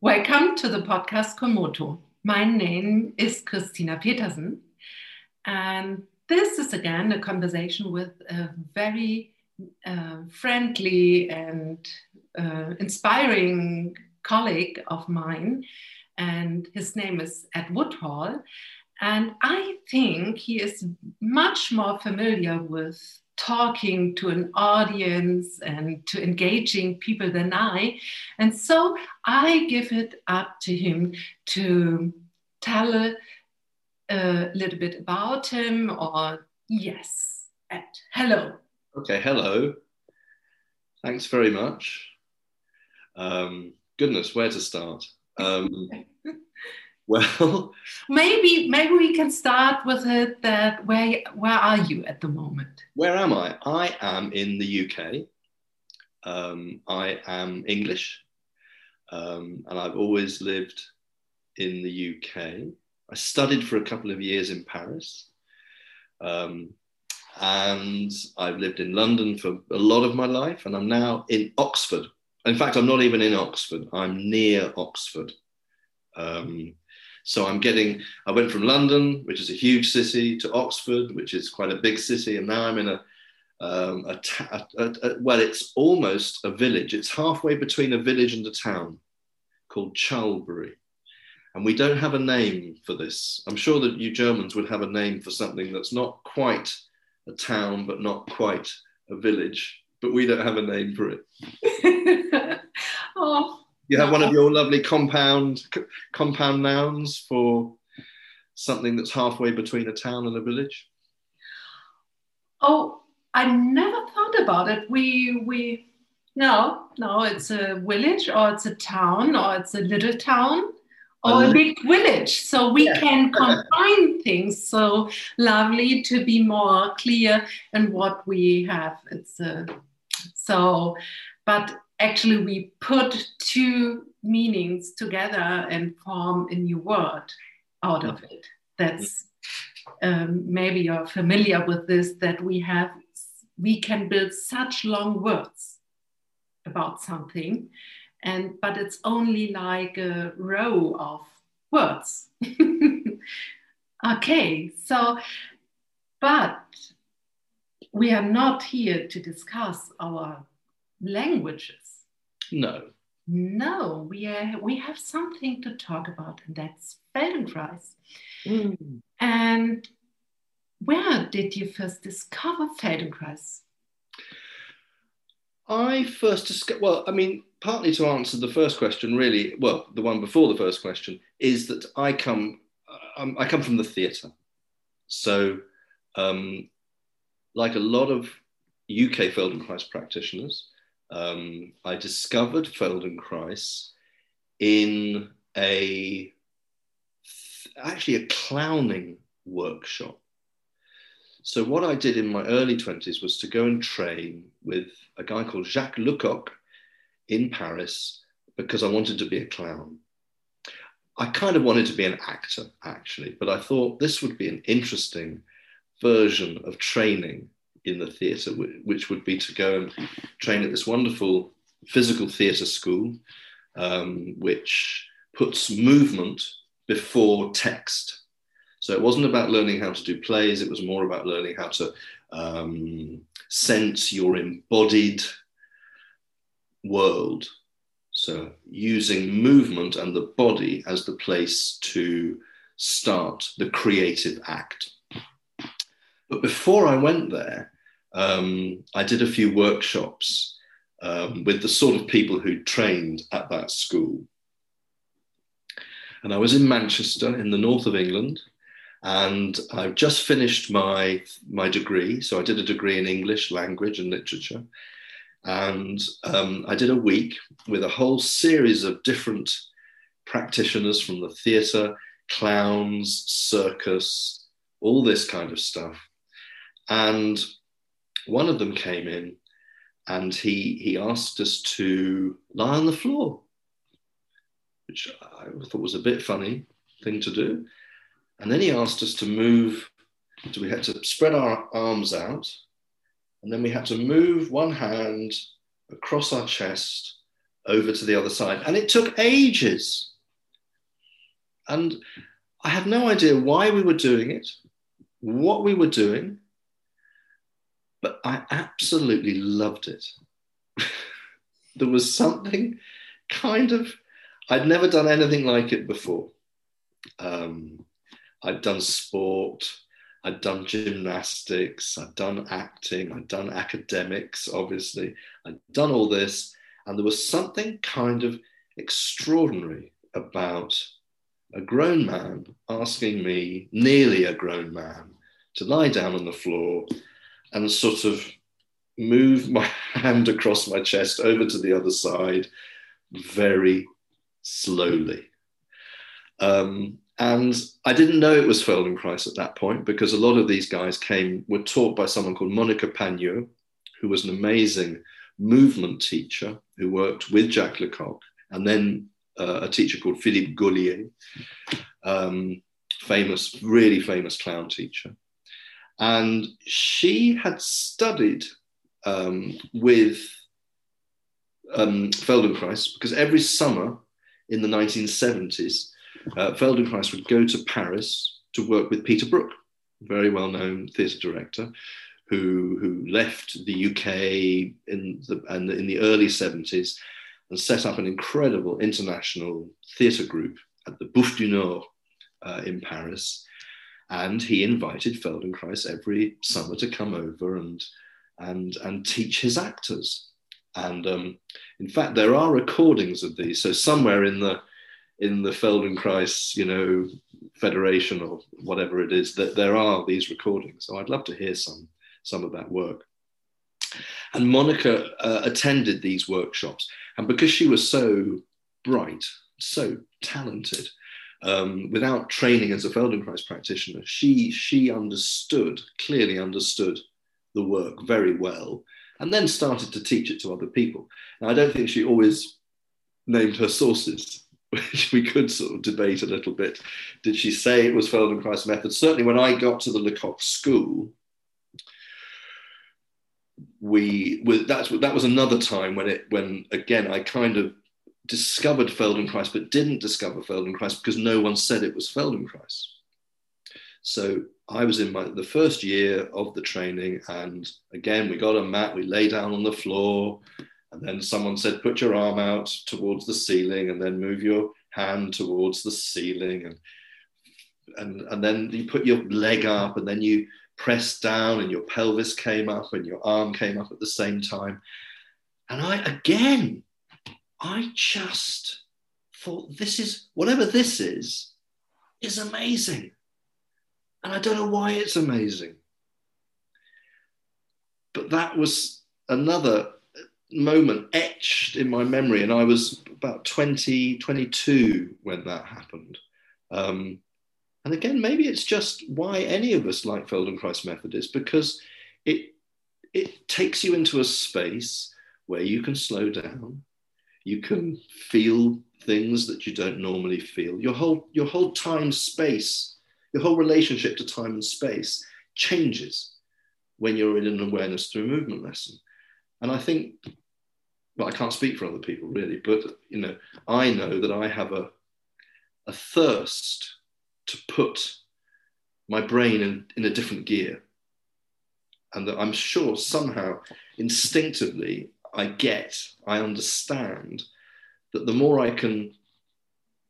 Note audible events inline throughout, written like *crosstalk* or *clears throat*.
Welcome to the podcast Komoto. My name is Christina Petersen, and this is again a conversation with a very uh, friendly and uh, inspiring colleague of mine, and his name is Ed Woodhall. And I think he is much more familiar with talking to an audience and to engaging people than I. And so I give it up to him to tell a, a little bit about him or, yes, Ed, hello. Okay, hello. Thanks very much. Um, goodness, where to start? Um, *laughs* well, *laughs* maybe maybe we can start with it. That where where are you at the moment? Where am I? I am in the UK. Um, I am English, um, and I've always lived in the UK. I studied for a couple of years in Paris, um, and I've lived in London for a lot of my life, and I'm now in Oxford. In fact, I'm not even in Oxford. I'm near Oxford. Um, so I'm getting, I went from London, which is a huge city, to Oxford, which is quite a big city. And now I'm in a, um, a, ta- a, a, well, it's almost a village. It's halfway between a village and a town called Charlbury. And we don't have a name for this. I'm sure that you Germans would have a name for something that's not quite a town, but not quite a village. But we don't have a name for it. *laughs* oh, you have one of uh, your lovely compound compound nouns for something that's halfway between a town and a village. Oh, I never thought about it. We we no no, it's a village or it's a town or it's a little town or a big village. So we yeah. can combine things so lovely to be more clear in what we have. It's a so, but actually we put two meanings together and form a new word out of it. That's um, maybe you're familiar with this that we have we can build such long words about something and but it's only like a row of words *laughs* okay so but we are not here to discuss our languages no. No, we, are, we have something to talk about, and that's Feldenkrais. Mm. And where did you first discover Feldenkrais? I first discovered, well, I mean, partly to answer the first question, really, well, the one before the first question, is that I come, um, I come from the theatre. So, um, like a lot of UK Feldenkrais practitioners, um, I discovered Feldenkrais in a actually a clowning workshop. So what I did in my early 20s was to go and train with a guy called Jacques Lecoq in Paris because I wanted to be a clown. I kind of wanted to be an actor actually, but I thought this would be an interesting version of training in the theatre, which would be to go and train at this wonderful physical theatre school, um, which puts movement before text. So it wasn't about learning how to do plays, it was more about learning how to um, sense your embodied world. So using movement and the body as the place to start the creative act. But before I went there, um, I did a few workshops um, with the sort of people who trained at that school. And I was in Manchester in the north of England, and I've just finished my, my degree. So I did a degree in English language and literature. And um, I did a week with a whole series of different practitioners from the theatre, clowns, circus, all this kind of stuff. And one of them came in and he, he asked us to lie on the floor, which I thought was a bit funny thing to do. And then he asked us to move, so we had to spread our arms out, and then we had to move one hand across our chest over to the other side. And it took ages. And I had no idea why we were doing it, what we were doing, but I absolutely loved it. *laughs* there was something kind of, I'd never done anything like it before. Um, I'd done sport, I'd done gymnastics, I'd done acting, I'd done academics, obviously. I'd done all this, and there was something kind of extraordinary about a grown man asking me, nearly a grown man, to lie down on the floor and sort of move my *laughs* hand across my chest over to the other side very slowly. Um, and I didn't know it was Feldenkrais at that point because a lot of these guys came, were taught by someone called Monika Pagneux, who was an amazing movement teacher who worked with Jacques Lecoq, and then uh, a teacher called Philippe Gaulier, um, famous, really famous clown teacher. And she had studied um, with um, Feldenkrais because every summer in the 1970s, uh, Feldenkrais would go to Paris to work with Peter Brook, a very well known theatre director, who, who left the UK in the, and in the early 70s and set up an incredible international theatre group at the Bouffes du Nord uh, in Paris. And he invited Feldenkrais every summer to come over and, and, and teach his actors. And um, in fact, there are recordings of these. So somewhere in the in the Feldenkrais, you know, Federation or whatever it is, that there are these recordings. So I'd love to hear some some of that work. And Monika uh, attended these workshops, and because she was so bright, so talented, um, without training as a Feldenkrais practitioner, she she understood clearly understood the work very well, and then started to teach it to other people. Now, I don't think she always named her sources *laughs* which we could sort of debate a little bit. Did she say it was Feldenkrais method? Certainly, when I got to the Lecoq School, we that's that was another time when it when again I kind of discovered Feldenkrais, but didn't discover Feldenkrais because no one said it was Feldenkrais. So I was in my the first year of the training, and again we got a mat, we lay down on the floor, and then someone said, put your arm out towards the ceiling and then move your hand towards the ceiling. And, and, and then you put your leg up and then you pressed down and your pelvis came up and your arm came up at the same time. And I, again, I just thought this is, whatever this is, is amazing. And I don't know why it's amazing. But that was another moment etched in my memory. And I was about 20, 22 when that happened. Um, and again, maybe it's just why any of us like Feldenkrais method is because it, it takes you into a space where you can slow down, you can feel things that you don't normally feel. Your whole, your whole time space, your whole relationship to time and space changes when you're in an awareness through movement lesson. And I think, well, I can't speak for other people really, but you know, I know that I have a, a thirst to put my brain in, in a different gear. And that I'm sure somehow instinctively I get, I understand that the more I can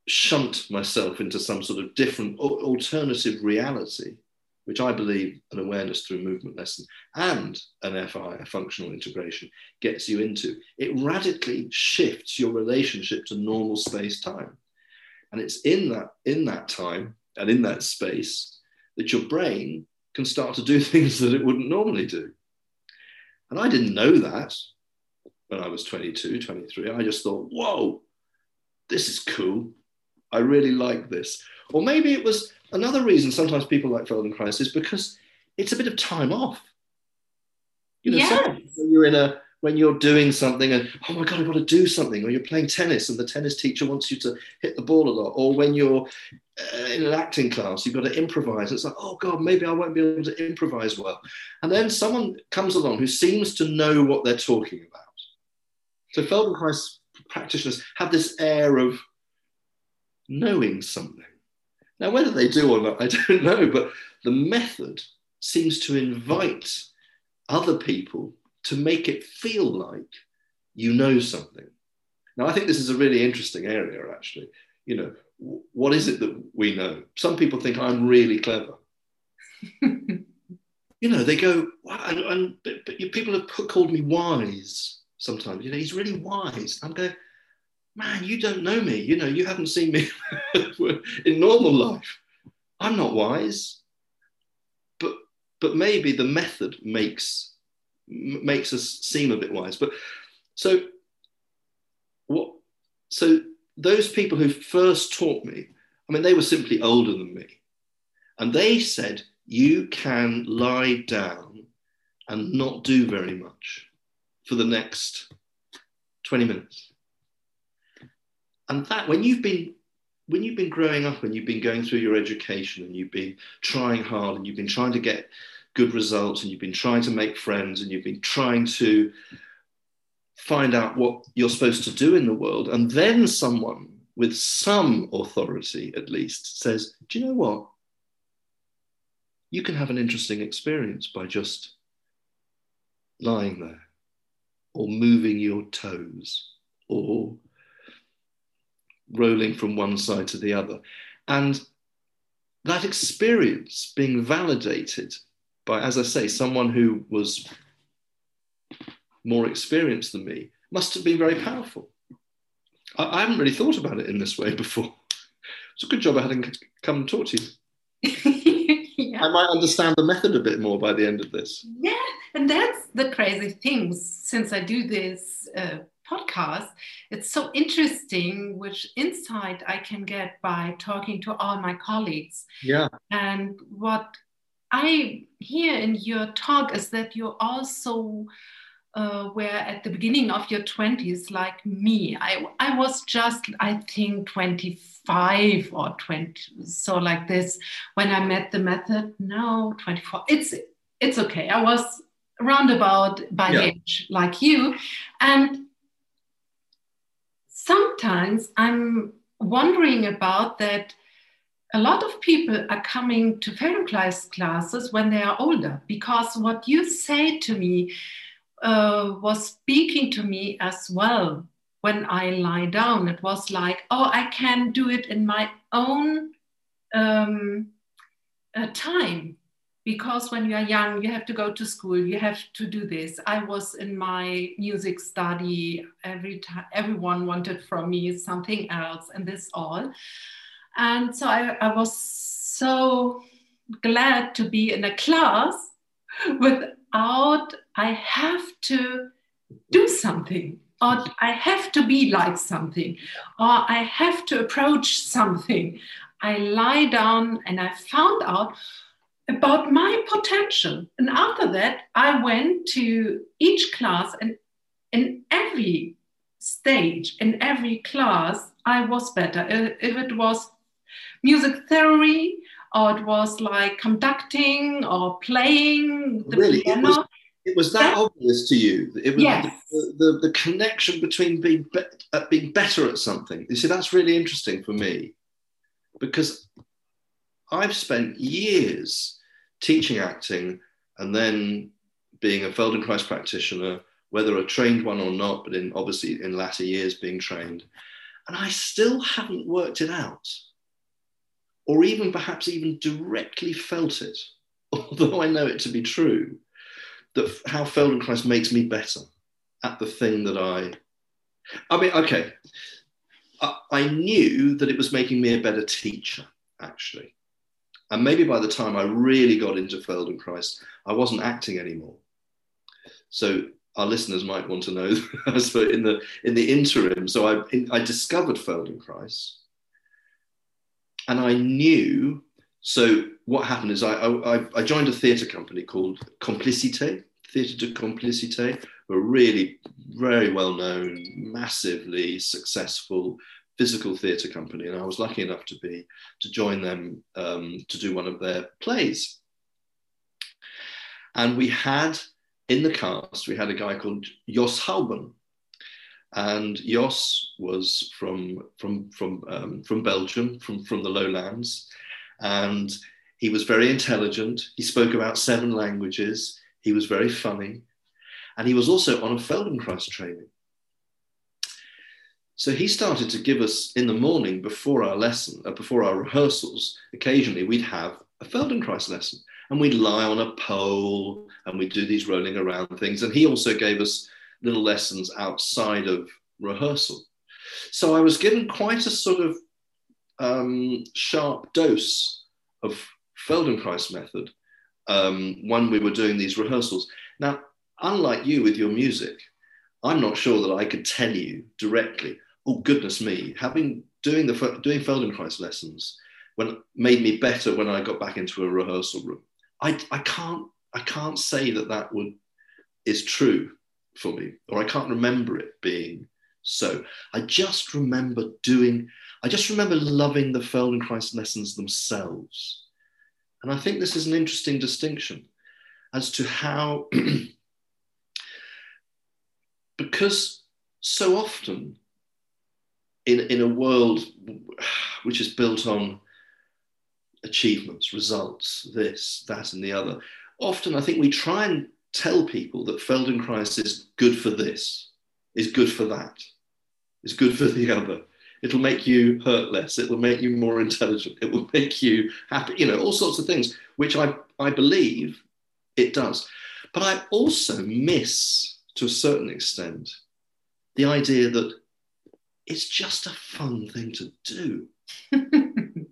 shunt myself into some sort of different alternative reality, which I believe an awareness through movement lesson and an FI, a functional integration, gets you into. It radically shifts your relationship to normal space time. And it's in that, in that time and in that space that your brain can start to do *laughs* things that it wouldn't normally do. And I didn't know that when I was 22, 23. I just thought, whoa, this is cool. I really like this. Or maybe it was another reason sometimes people like Feldenkrais is because it's a bit of time off. You know, yes. when you're in a when you're doing something and oh my god, I've got to do something, or you're playing tennis and the tennis teacher wants you to hit the ball a lot, or when you're uh, in an acting class, you've got to improvise. It's like, oh god, maybe I won't be able to improvise well. And then someone comes along who seems to know what they're talking about. So Feldenkrais practitioners have this air of knowing something. Now, whether they do or not, I *laughs* don't know, but the method seems to invite other people to make it feel like you know something. Now, I think this is a really interesting area, actually. You know, what is it that we know? Some people think I'm really clever. *laughs* you know, they go, wow, and, and but, but people have put, called me wise sometimes. You know, he's really wise. I'm going, man, you don't know me. You know, you haven't seen me *laughs* in normal life. I'm not wise. But but maybe the method makes makes us seem a bit wise. But so what so those people who first taught me, I mean, they were simply older than me. And they said, you can lie down and not do very much for the next 20 minutes. And that, when you've been when you've been growing up and you've been going through your education and you've been trying hard and you've been trying to get good results and you've been trying to make friends and you've been trying to find out what you're supposed to do in the world, and then someone with some authority at least says, Do you know what? You can have an interesting experience by just lying there or moving your toes or rolling from one side to the other. And that experience being validated by, as I say, someone who was more experienced than me must have been very powerful. I, I haven't really thought about it in this way *laughs* before. It's a good job I hadn't come and talk to you. *laughs* yeah. I might understand the method a bit more by the end of this. Yeah, and that's the crazy thing. Since I do this uh, podcast, it's so interesting which insight I can get by talking to all my colleagues. Yeah. And what I hear in your talk is that you also uh, were at the beginning of your 20s, like me. I, I was just, I think, 25 or 20, so like this when I met the method. No, 24. It's it's okay. I was roundabout by yeah. age like you, and sometimes I'm wondering about that a lot of people are coming to Feldenkrais classes when they are older because what you say to me uh, was speaking to me as well when I lie down. It was like, oh, I can do it in my own um, uh, time because when you are young you have to go to school you have to do this. I was in my music study every time everyone wanted from me something else and this all. And so I, I was so glad to be in a class *laughs* without i have to do something or i have to be like something or i have to approach something. I lie down and i found out about my potential. And after that, I went to each class, and in every stage, in every class, I was better. If it was music theory, or it was like conducting or playing the really? piano. It was, it was that yeah. obvious to you. It was yes. the, the, the, connection between being, be, uh, being better at something. You see, that's really interesting for me because I've spent years teaching acting and then being a Feldenkrais practitioner, whether a trained one or not, but in obviously in latter years being trained. And I still haven't worked it out, or even perhaps even directly felt it, *laughs* although I know it to be true, that how Feldenkrais makes me better at the thing that I. I mean, okay, I, I knew that it was making me a better teacher, actually. And maybe by the time I really got into Feldenkrais, I wasn't acting anymore. So our listeners might want to know, *laughs* as for in the in the interim. So I in, I discovered Feldenkrais, and I knew. So what happened is I I, I joined a theatre company called Complicité, Theatre de Complicité, were really very well known, massively successful physical theatre company, and I was lucky enough to be to join them um, to do one of their plays. And we had in the cast we had a guy called Jos Houben, and Jos was from from from um, from Belgium, from from the lowlands, and he was very intelligent. He spoke about seven languages. He was very funny, and he was also on a Feldenkrais training. So he started to give us in the morning before our lesson, uh, before our rehearsals. Occasionally, we'd have a Feldenkrais lesson, and we'd lie on a pole, and we'd do these rolling around things. And he also gave us little lessons outside of rehearsal. So I was given quite a sort of um, sharp dose of Feldenkrais method um, when we were doing these rehearsals. Now, unlike you with your music, I'm not sure that I could tell you directly. Oh goodness me! Having doing the doing Feldenkrais lessons when made me better when I got back into a rehearsal room. I, I can't I can't say that that would is true for me, or I can't remember it being so. I just remember doing, I just remember loving the Feldenkrais lessons themselves. And I think this is an interesting distinction as to how, *clears throat* because so often in, in a world which is built on achievements, results, this, that, and the other, often I think we try and tell people that Feldenkrais is good for this, is good for that, is good for the other. It'll make you hurt less. It will make you more intelligent. It will make you happy. You know, all sorts of things, which I, I believe it does. But I also miss, to a certain extent, the idea that it's just a fun thing to do. *laughs*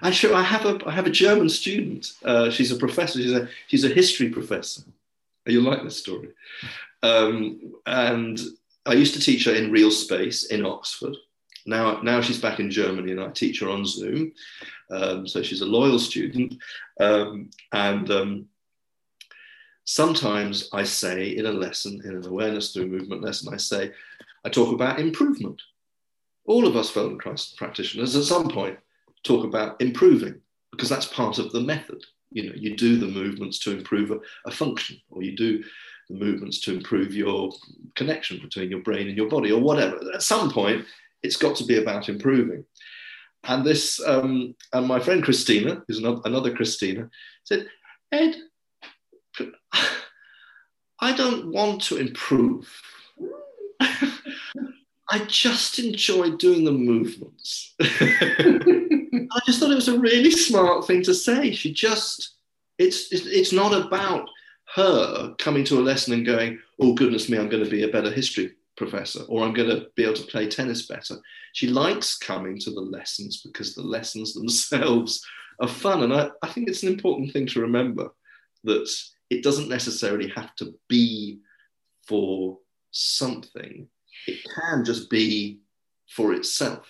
I sure I have a I have a German student. Uh, she's a professor. She's a she's a history professor. You like this story? Um, and I used to teach her in real space in Oxford. Now now she's back in Germany, and I teach her on Zoom. Um, so she's a loyal student. Um, and um, sometimes I say in a lesson, in an awareness through movement lesson, I say I talk about improvement. All of us Feldenkrais practitioners at some point talk about improving because that's part of the method. You know, you do the movements to improve a, a function, or you do the movements to improve your connection between your brain and your body, or whatever. At some point, it's got to be about improving. And this, um, and my friend Christina, who's another, another Christina, said, Ed, I don't want to improve. *laughs* I just enjoy doing the movements. *laughs* I just thought it was a really smart thing to say. She just, it's, it's, it's not about her coming to a lesson and going, oh, goodness me, I'm going to be a better history professor or I'm going to be able to play tennis better. She likes coming to the lessons because the lessons *laughs* themselves are fun. And I, I think it's an important thing to remember that it doesn't necessarily have to be for something it can just be for itself.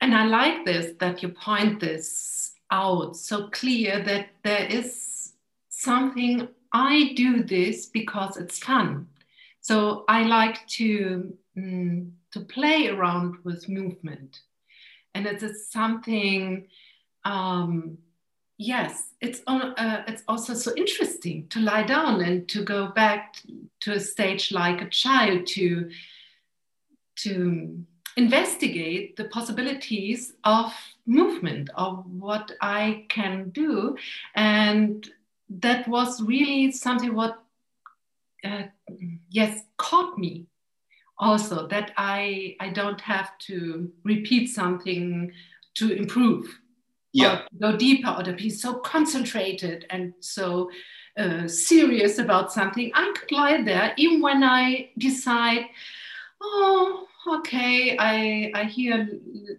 And I like this that you point this out so clear that there is something I do this because it's fun. So I like to mm, to play around with movement, and it is something. Um, yes, it's uh, it's also so interesting to lie down and to go back to a stage like a child to to investigate the possibilities of movement of what i can do. And that was really something what uh, yes caught me also that i i don't have to repeat something to improve yeah go deeper or to be so concentrated and so uh, serious about something i could lie there even when i decide oh okay, I, I hear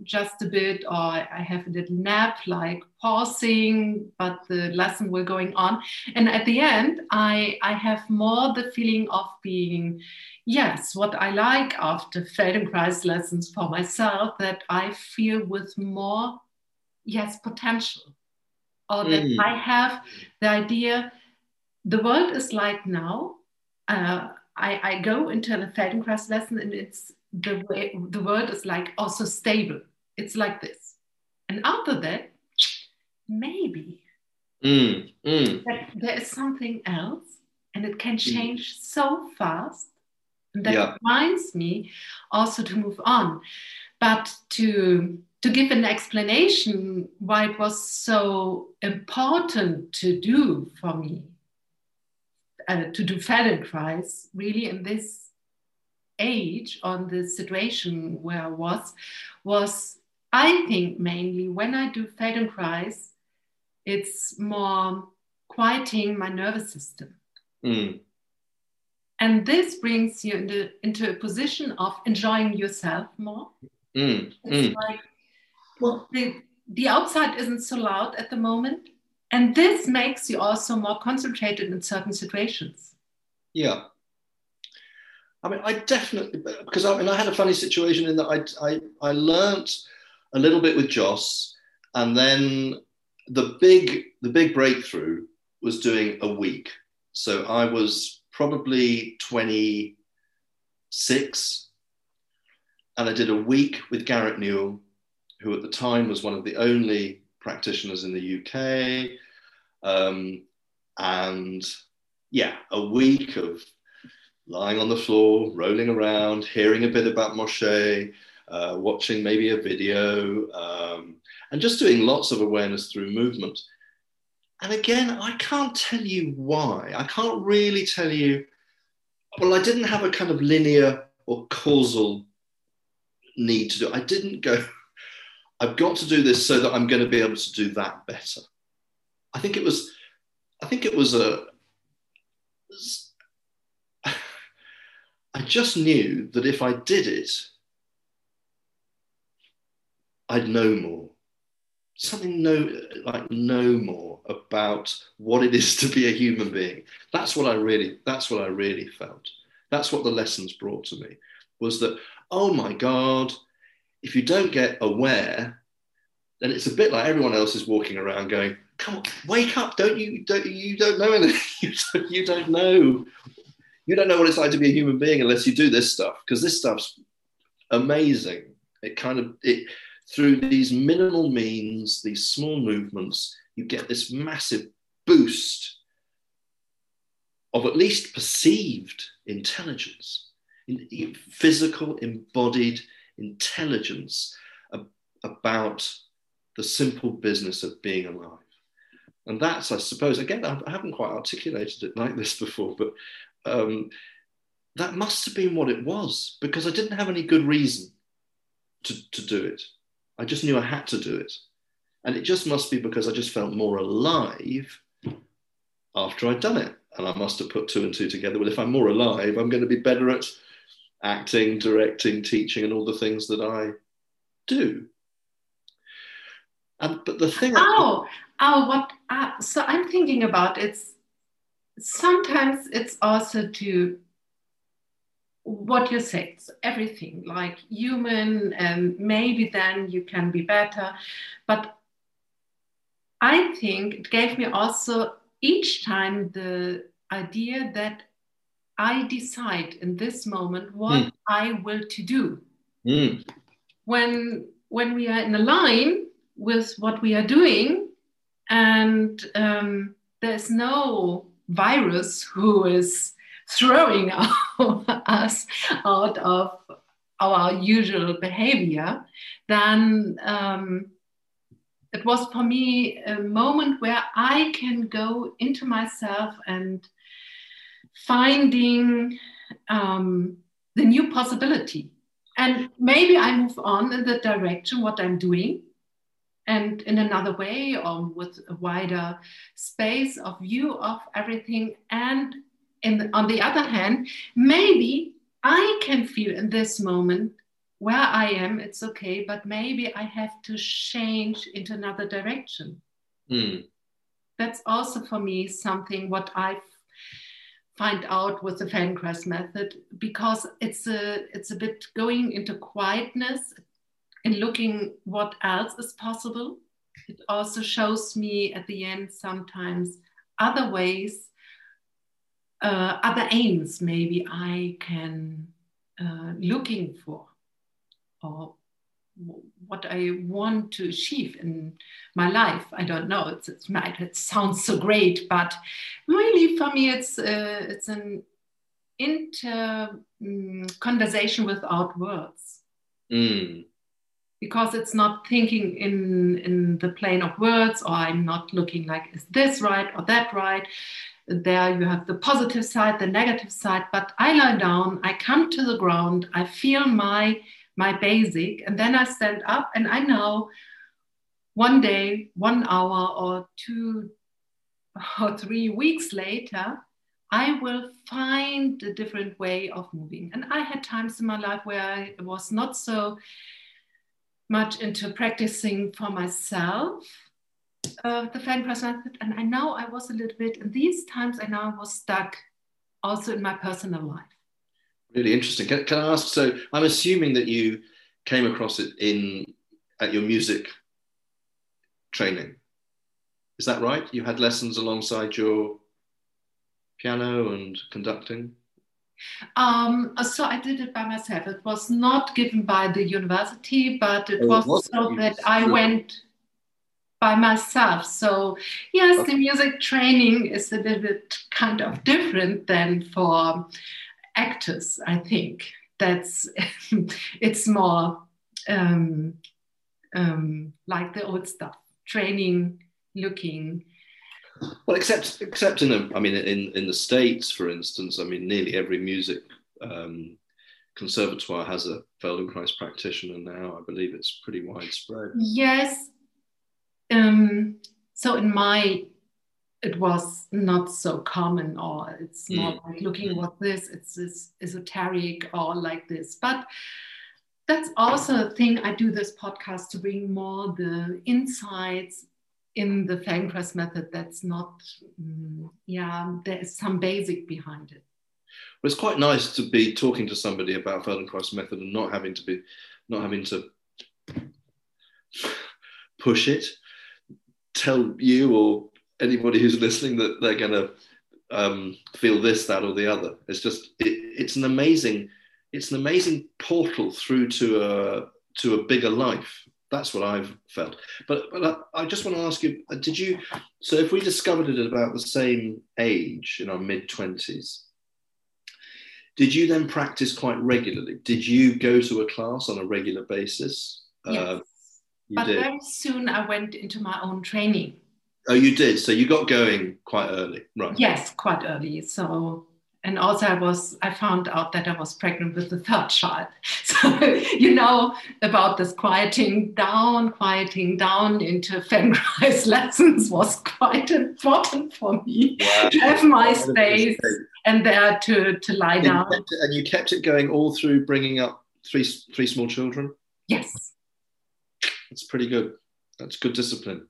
just a bit, or I have a little nap, like pausing, but the lesson will going on. And at the end, I, I have more the feeling of being, yes, what I like after Feldenkrais lessons for myself, that I feel with more, yes, potential. Or that mm. I have the idea, the world is like now. Uh, I, I go into a Feldenkrais lesson and it's the way the world is like also stable. It's like this. And after that, maybe mm, mm. that there is something else and it can change mm. so fast And that yeah. reminds me also to move on. But to to give an explanation why it was so important to do for me, uh, to do Feldenkrais, really in this age, on the situation where I was, was I think mainly when I do Feldenkrais, it's more quieting my nervous system. Mm. And this brings you into, into a position of enjoying yourself more. Mm. It's mm. like, well, the, the outside isn't so loud at the moment. And this makes you also more concentrated in certain situations. Yeah. I mean, I definitely, because I mean, I had a funny situation in that I, I, I learned a little bit with Jos, and then the big, the big breakthrough was doing a week. So I was probably 26, and I did a week with Garet Newell, who at the time was one of the only practitioners in the UK. Um, and yeah, a week of lying on the floor, rolling around, hearing a bit about Moshe, uh, watching maybe a video, um, and just doing lots of awareness through movement. And again, I can't tell you why. I can't really tell you. Well, I didn't have a kind of linear or causal need to do. I didn't go. I've got to do this so that I'm going to be able to do that better. I think it was. I think it was a. *sighs* I just knew that if I did it, I'd know more. Something know like know more about what it is to be a human being. That's what I really, that's what I really felt. That's what the lessons brought to me was that, oh my God, if you don't get aware, then it's a bit like everyone else is walking around going, come on, wake up. Don't you, don't, you don't know anything. *laughs* you, don't, you don't know. You don't know what it's like to be a human being unless you do this stuff because this stuff's amazing. It kind of, it, through these minimal means, these small movements, you get this massive boost of at least perceived intelligence, physical, embodied intelligence about the simple business of being alive. And that's, I suppose, again, I haven't quite articulated it like this before, but um, that must have been what it was because I didn't have any good reason to, to do it. I just knew I had to do it. And it just must be because I just felt more alive after I'd done it. And I must have put two and two together. Well, if I'm more alive, I'm going to be better at acting, directing, teaching, and all the things that I do. And but the thing. Oh, oh, what? Uh, so I'm thinking about it's sometimes it's also to what you say, it's everything like human, and maybe then you can be better. But I think it gave me also each time the idea that I decide in this moment what mm. I will to do. Mm. When when we are in a line with what we are doing, and um, there's no virus who is throwing *laughs* us out of our usual behavior, then um, it was for me a moment where I can go into myself and finding um, the new possibility. And maybe I move on in the direction what I'm doing and in another way or with a wider space of view of everything and in, on the other hand, maybe I can feel in this moment where I am, it's okay, but maybe I have to change into another direction. Mm. That's also for me something what I find out with the Feldenkrais method because it's a it's a bit going into quietness and looking what else is possible. It also shows me at the end sometimes other ways uh, other aims maybe I can uh, looking for or what I want to achieve in my life. I don't know. It's, it's it sounds so great, but really for me, it's uh, it's an into um, conversation without words. Mm. Because it's not thinking in, in the plane of words, or I'm not looking like, is this right or that right? There you have the positive side, the negative side, but I lie down, I come to the ground, I feel my my basic, and then I stand up and I know one day, one hour, or two or three weeks later, I will find a different way of moving. And I had times in my life where I was not so much into practicing for myself uh, the Feldenkrais method, and I know I was a little bit. In these times, I know I was stuck, also in my personal life. Really interesting. Can, can I ask? So, I'm assuming that you came across it in at your music training. Is that right? You had lessons alongside your piano and conducting? Um, so I did it by myself. It was not given by the university, but it oh, was, was so that I went by myself. So yes, okay. the music training is a little bit kind of different than for actors. I think that's *laughs* it's more um, um, like the old stuff, training, looking well, except except in the, I mean, in in the states, for instance, I mean, nearly every music um, conservatoire has a Feldenkrais practitioner now. I believe it's pretty widespread. Yes. Um, so in my, it was not so common, or it's not mm. like looking what this. It's this esoteric or like this, but that's also a thing I do this podcast to bring more the insights in the Feldenkrais method that's not, um, yeah, there is some basic behind it. Well, it's quite nice to be talking to somebody about Feldenkrais method and not having to be, not having to push it, tell you or anybody who's listening that they're going to um, feel this, that, or the other. It's just, it, it's an amazing, it's an amazing portal through to a to a bigger life that's what I've felt. But, but I, I, just want to ask you: uh, Did you? So, if we discovered it at about the same age, in our mid twenties, did you then practice quite regularly? Did you go to a class on a regular basis? Yes. Uh, but did. very soon I went into my own training. Oh, you did. So you got going quite early, right? Yes, quite early. So and also I was I found out that I was pregnant with the third child. *laughs* So you know about this quieting down, quieting down into Feldenkrais *laughs* lessons was quite important for me wow. to have my space and there to to lie and down. You and you kept it going all through bringing up three three small children. Yes, that's pretty good. That's good discipline.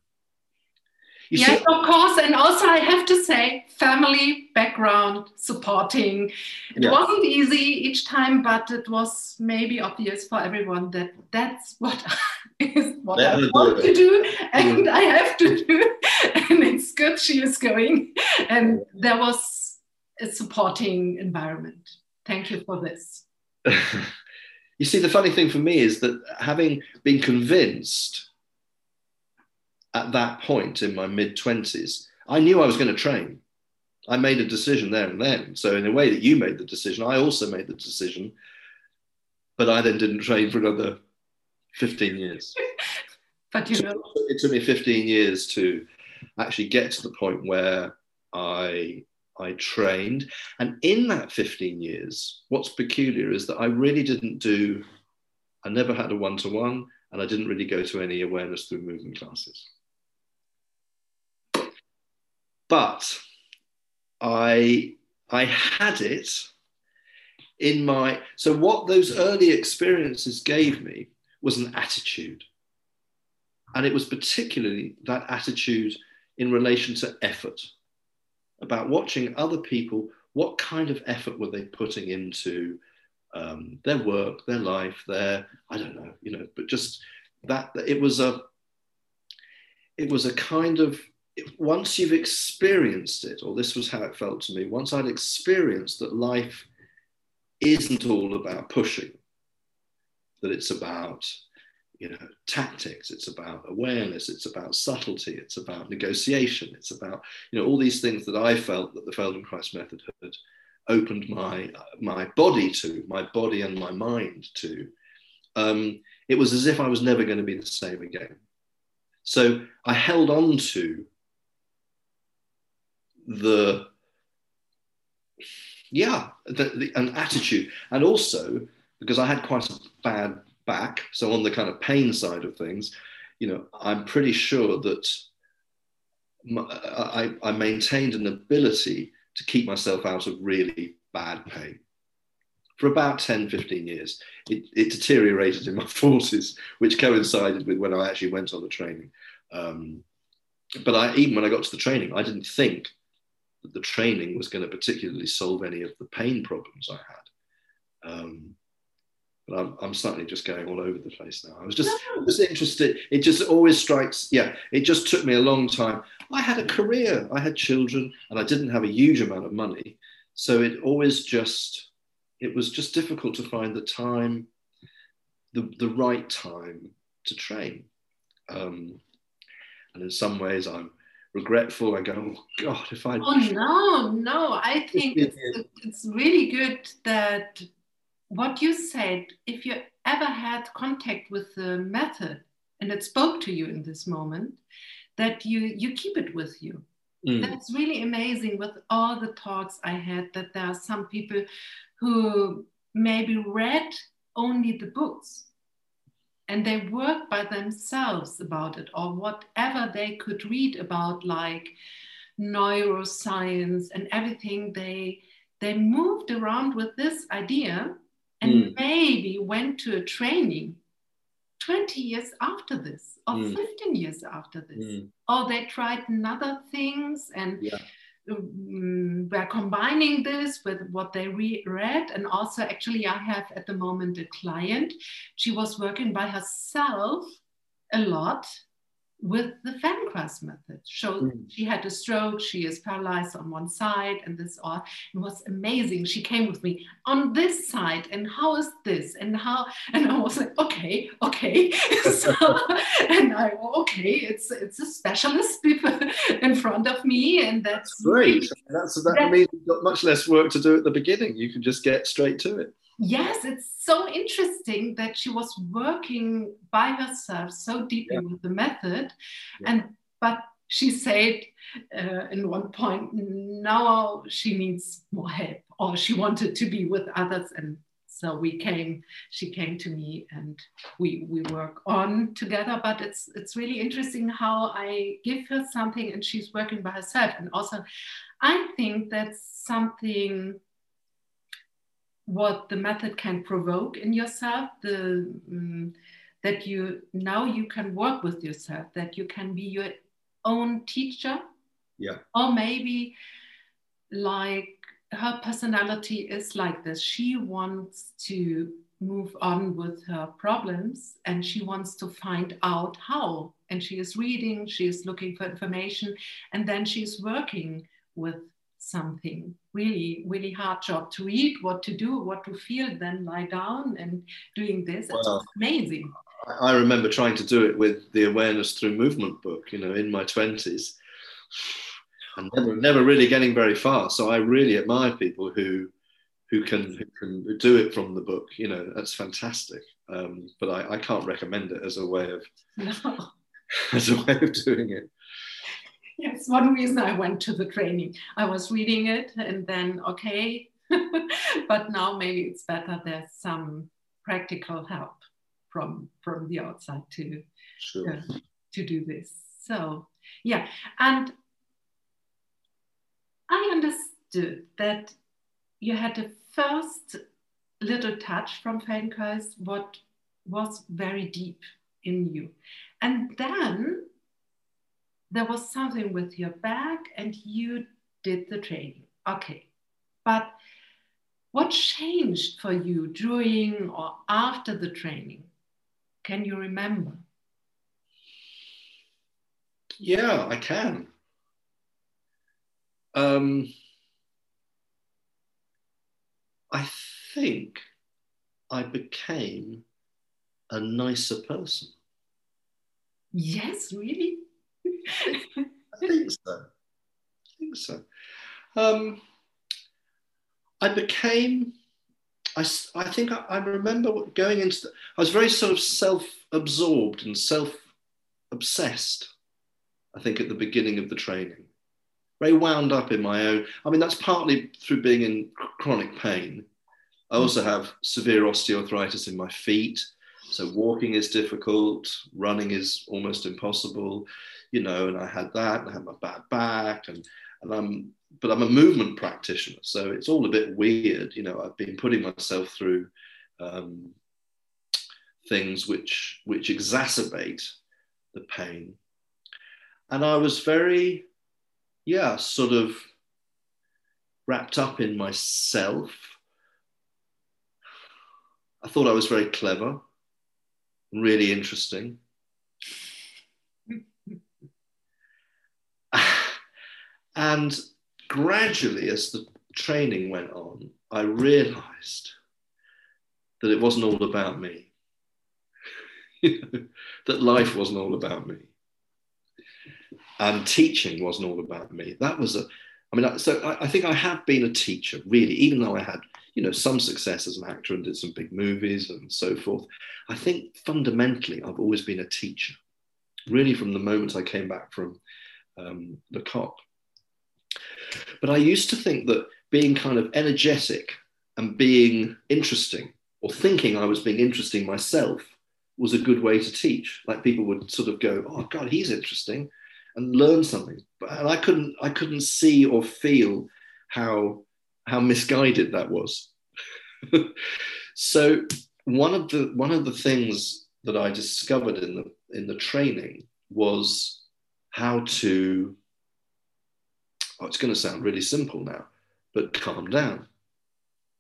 You yes, see- of course. And also, I have to say, family background supporting. It yeah. wasn't easy each time, but it was maybe obvious for everyone that that's what *laughs* is what that I want to do, mm. and I have to do. *laughs* And it's good she is going. And there was a supporting environment. Thank you for this. *laughs* you see, the funny thing for me is that having been convinced at that point in my mid 20s, I knew I was going to train. I made a decision there and then. So, in a way that you made the decision, I also made the decision, but I then didn't train for another 15 years. *laughs* but you know, it took me 15 years to actually get to the point where I I trained. And in that 15 years, what's peculiar is that I really didn't do, I never had a one to one, and I didn't really go to any awareness through movement classes. But I, I had it in my, so what those early experiences gave me was an attitude. And it was particularly that attitude in relation to effort, about watching other people, what kind of effort were they putting into um, their work, their life, their, I don't know, you know, but just that, it was a, it was a kind of once you've experienced it, or this was how it felt to me, once I'd experienced that life isn't all about pushing, that it's about you know tactics it's about awareness it's about subtlety it's about negotiation it's about you know all these things that i felt that the feldenkrais method had opened my my body to, my body and my mind to, um, it was as if I was never going to be the same again. So I held on to the yeah the, the, an attitude. And also because i had quite a bad back so on the kind of pain side of things you know i'm pretty sure that my, I, I maintained an ability to keep myself out of really bad pain. For about 10 15 years it, it deteriorated in my *laughs* 40s which coincided with when i actually went on the training. Um, but I, even when i got to the training i didn't think that the training was going to particularly solve any of the pain problems I had. Um, but I'm, I'm slightly just going all over the place now. I was just, no. just interested. It just always strikes, yeah, it just took me a long time. I had a career, I had children, and I didn't have a huge amount of money. So it always just, it was just difficult to find the time, the, the right time to train. Um, and in some ways, I'm regretful. I go, oh God, if I. Oh no, no! I think it's, it's really good that what you said. If you ever had contact with the method and it spoke to you in this moment, that you you keep it with you. Mm. That's really amazing. With all the talks I had, that there are some people who maybe read only the books and they worked by themselves about it or whatever they could read about like neuroscience and everything they they moved around with this idea and mm. maybe went to a training 20 years after this or mm. 15 years after this mm. or they tried another things and yeah Mm, we're combining this with what they re- read and also actually i have at the moment a client. She was working by herself a lot with the Feldenkrais method. So mm. she had a stroke, she is paralyzed on one side, and this all it was amazing. She came with me on this side, and how is this? And how and I was like, okay, okay. *laughs* so and I okay, it's it's a specialist people *laughs* in front of me, and that's, that's great. That's that that's, means you've got much less work to do at the beginning. You can just get straight to it yes it's so interesting that she was working by herself so deeply yeah. with the method yeah. and but she said uh, in one point now she needs more help or she wanted to be with others and so we came she came to me and we we work on together but it's it's really interesting how i give her something and she's working by herself and also i think that's something what the method can provoke in yourself the um, that you now you can work with yourself that you can be your own teacher. Yeah. Or maybe like her personality is like this. She wants to move on with her problems and she wants to find out how. And she is reading she is looking for information and then she's working with something really really hard job to eat what to do what to feel then lie down and doing this. It's amazing. I remember trying to do it with the awareness through movement book you know in my 20s and never never really getting very far. So i really admire people who who can who can do it from the book you know that's fantastic. Um, but I, I can't recommend it as a way of *laughs* no. *laughs* as a way of doing it yes, one reason I went to the training. I was reading it and then, okay, *laughs* but now maybe it's better there's some practical help from from the outside to sure. uh, to do this. So yeah, and I understood that you had the first little touch from Feldenkrais, what was very deep in you, and then there was something with your back and you did the training. Okay. But what changed for you during or after the training? Can you remember? Yeah, I can. Um, I think I became a nicer person. Yes, really? I think so. I think so. Um, I became, I, I think I, I remember going into, the, I was very sort of self absorbed and self obsessed, I think, at the beginning of the training. Very wound up in my own. I mean, that's partly through being in chronic pain. I also have severe osteoarthritis in my feet. So walking is difficult, running is almost impossible, you know, and I had that, and I had my bad back, and, and I'm, but I'm a movement practitioner. So it's all a bit weird, you know, I've been putting myself through um, things which, which exacerbate the pain. And I was very, yeah, sort of wrapped up in myself. I thought I was very clever, really interesting. *laughs* and gradually, as the training went on, I realized that it wasn't all about me. *laughs* that life wasn't all about me. And teaching wasn't all about me. That was a, I mean, so I, I think I have been a teacher, really, even though I had, you know, some success as an actor and did some big movies and so forth. I think fundamentally, I've always been a teacher, really, from the moment I came back from um, Lecoq. But I used to think that being kind of energetic and being interesting or thinking I was being interesting myself was a good way to teach. Like people would sort of go, "Oh God, he's interesting," and learn something. But and I couldn't, I couldn't see or feel how how misguided that was. *laughs* so one of the one of the things that I discovered in the in the training was how to. Oh, it's going to sound really simple now, but calm down.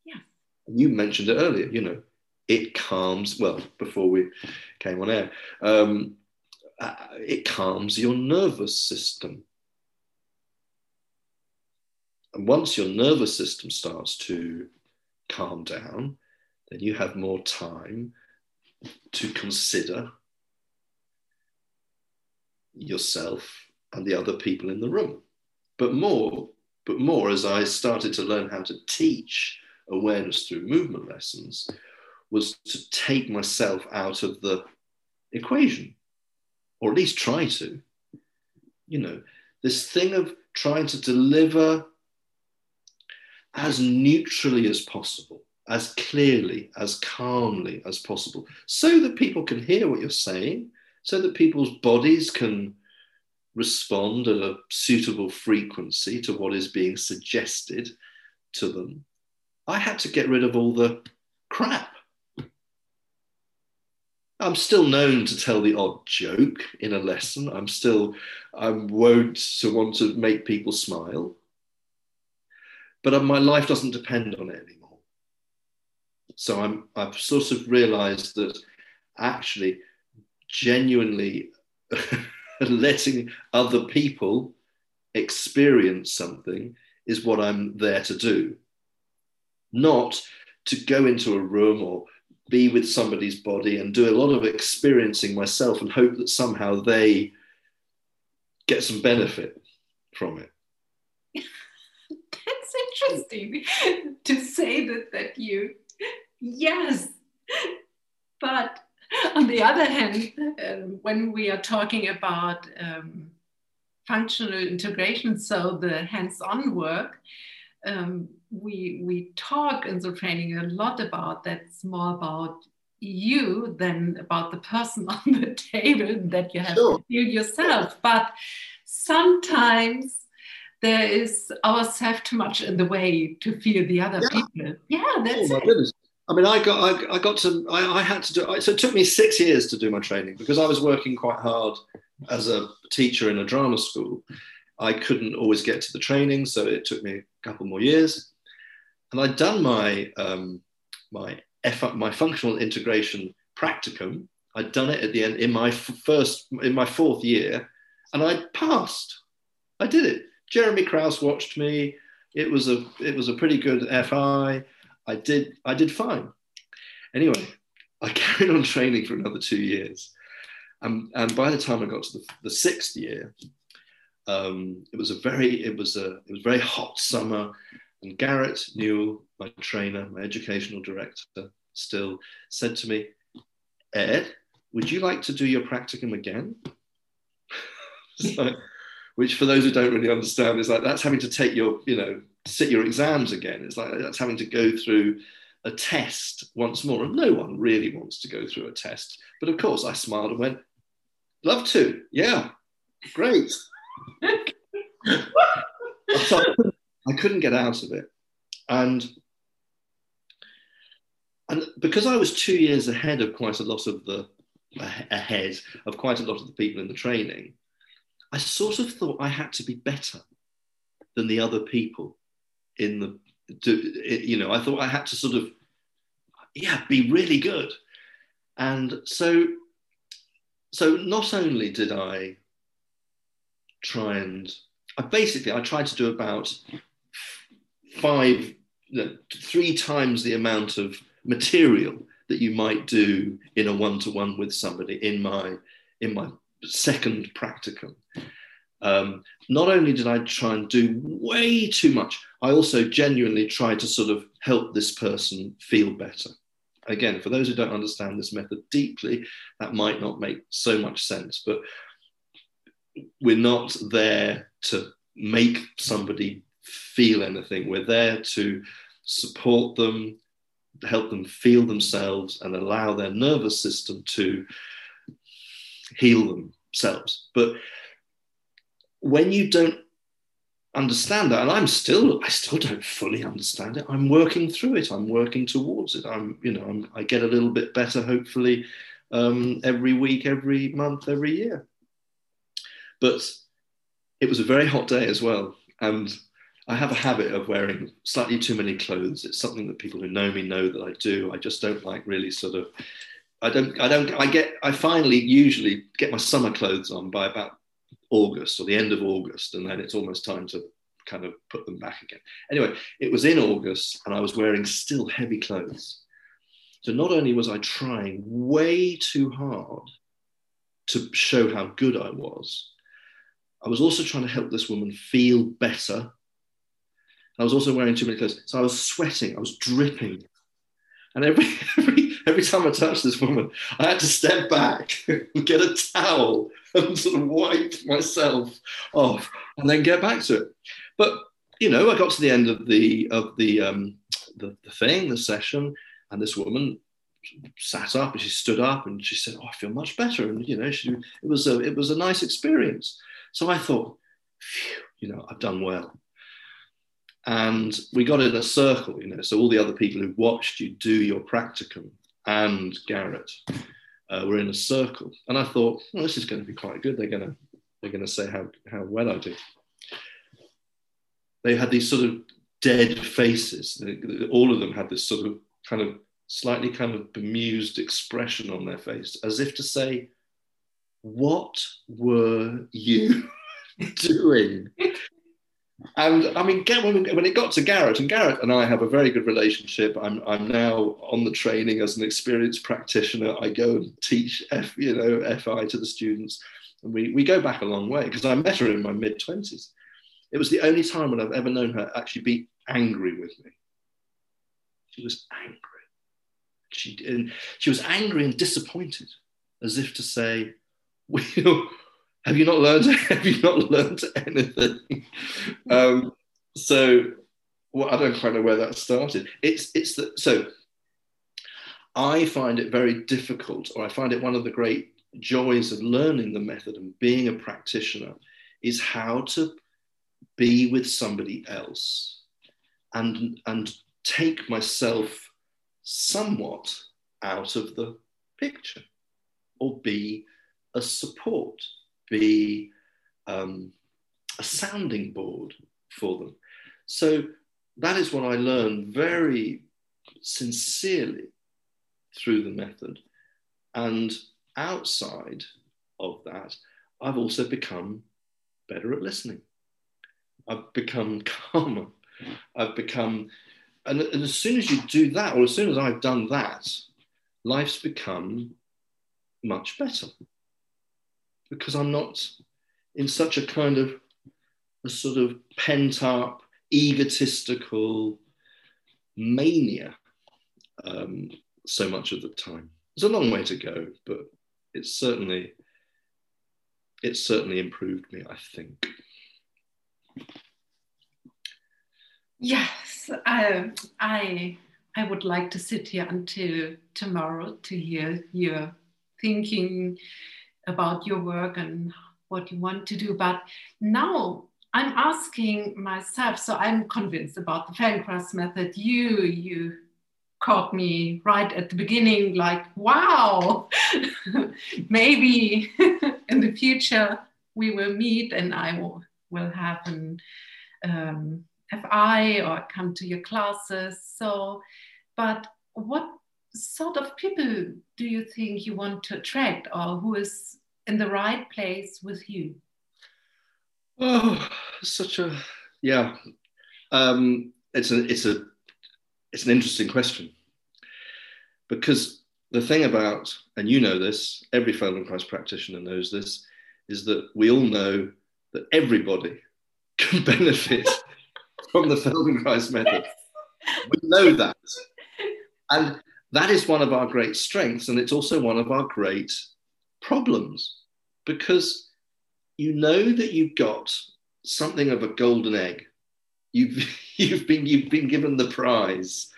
Yeah. You mentioned it earlier. You know, it calms, well, before we came on air, um, uh, it calms your nervous system. And once your nervous system starts to calm down, then you have more time to consider yourself and the other people in the room. But more, but more as I started to learn how to teach awareness through movement lessons, was to take myself out of the equation, or at least try to. You know, this thing of trying to deliver as neutrally as possible, as clearly, as calmly as possible, so that people can hear what you're saying, so that people's bodies can respond at a suitable frequency to what is being suggested to them. I had to get rid of all the crap I'm still known to tell the odd joke in a lesson. I'm still, I'm wont to want to make people smile. But my life doesn't depend on it anymore. So I'm, I've sort of realized that actually, genuinely *laughs* letting other people experience something is what I'm there to do. Not to go into a room or be with somebody's body and do a lot of experiencing myself and hope that somehow they get some benefit from it. Interesting *laughs* to say that that you yes but on the other hand um, when we are talking about um, functional integration so the hands-on work um, we we talk in the training a lot about that's more about you than about the person *laughs* on the table that you have sure. to feel yourself. But sometimes there is ourself too much in the way to feel the other yeah. people. Yeah, that's oh, it. Goodness. I mean, I got, I, I got to, I, I, had to do. So it took me six years to do my training because I was working quite hard as a teacher in a drama school. I couldn't always get to the training, so it took me a couple more years and I'd done my um, my F, my functional integration practicum. I'd done it at the end in my first in my fourth year, and I passed. I did it. Jeremy Krauss watched me. It was a it was a pretty good FI. I did I did fine. Anyway, I *laughs* carried on training for another two years, and, and by the time I got to the, the sixth year, um, it was a very it was a it was very hot summer And Garet Newell, my trainer, my educational director, still said to me, Ed, would you like to do your practicum again? *laughs* so, which for those who don't really understand is like that's having to take your, you know, sit your exams again. It's like that's having to go through a test once more. And no one really wants to go through a test. But of course, I smiled and went, Love to. Yeah, great. *laughs* so I couldn't get out of it. And and because I was two years ahead of quite a lot of the ahead of quite a lot of the people in the training, I sort of thought I had to be better than the other people in the, you know, I thought I had to sort of, yeah, be really good. And so, so not only did I try and, I basically, I tried to do about five, three times the amount of material that you might do in a one-to-one with somebody in my in my second practicum. Um, not only did I try and do way too much, I also genuinely tried to sort of help this person feel better. Again, for those who don't understand this method deeply, that might not make so much sense, but we're not there to make somebody feel anything. We're there to support them, help them feel themselves and allow their nervous system to heal themselves. But when you don't understand that, and I'm still, I still don't fully understand it. I'm working through it. I'm working towards it. I'm, you know, I'm, i get a little bit better, hopefully, um, every week, every month, every year. But it was a very hot day as well, and I have a habit of wearing slightly too many clothes. It's something that people who know me know that I do. I just don't like really sort of. I don't. I don't. I get. I finally usually get my summer clothes on by about August or the end of August, and then it's almost time to kind of put them back again. Anyway, it was in August, and I was wearing still heavy clothes. So not only was I trying way too hard to show how good I was, I was also trying to help this woman feel better I was also wearing too many clothes. So I was sweating, I was dripping. And every, *laughs* every, every time I touched this woman, I had to step back and *laughs* get a towel *laughs* and sort of wipe myself off and then get back to it. But, you know, I got to the end of the, of the, um, the, the thing, the session, and this woman sat up and she stood up and she said, "Oh, I feel much better." And you know, she, it was a it was a nice experience. So I thought, you know, I've done well and we got in a circle, you know. So all the other people who watched you do your practicum and Garet uh, were in a circle, and I thought, well, this is going to be quite good. They're going to they're going to say how how well I do. They had these sort of dead faces. All of them had this sort of kind of slightly kind of bemused expression on their face, as if to say, "What were you *laughs* doing?" And I mean, when it got to Garet, and Garet and I have a very good relationship. I'm, I'm now on the training as an experienced practitioner. I go and teach F, you know, FI to the students, and we, we go back a long way because I met her in my mid twenties. It was the only time when I've ever known her actually be angry with me. She was angry. She and she was angry and disappointed, as if to say, *laughs* "We, have you not learned? *laughs* Have you not learned anything? um, so, well, I don't quite know where that started. It's it's the so. I find it very difficult, or I find it one of the great joys of learning the method and being a practitioner, is how to be with somebody else, and and take myself somewhat out of the picture, or be a support be um, a sounding board for them. So that is what I learned very sincerely through the method. And outside of that, I've also become better at listening. I've become *laughs* calmer. I've become, and, and, as soon as you do that, or as soon as I've done that, life's become much better because I'm not in such a kind of a sort of pent up egotistical mania um, so much of the time. It's a long way to go, but it's certainly it's certainly improved me, I think. Yes, I, I, I would like to sit here until tomorrow to hear your thinking about your work and what you want to do. But now I'm asking myself, so I'm convinced about the Feldenkrais method. You, you caught me right at the beginning, like, wow, *laughs* maybe *laughs* in the future we will meet and I will, will have an um, FI or come to your classes. So, but what sort of people do you think you want to attract or who is in the right place with you? Oh, such a yeah. Um, it's a it's a it's an interesting question because the thing about and you know this, every Feldenkrais practitioner knows this, is that we all know that everybody *laughs* can benefit from the *laughs* Feldenkrais method. We know that, and that is one of our great strengths, and it's also one of our great problems because you know that you've got something of a golden egg. You've, *laughs* you've, been, you've been given the prize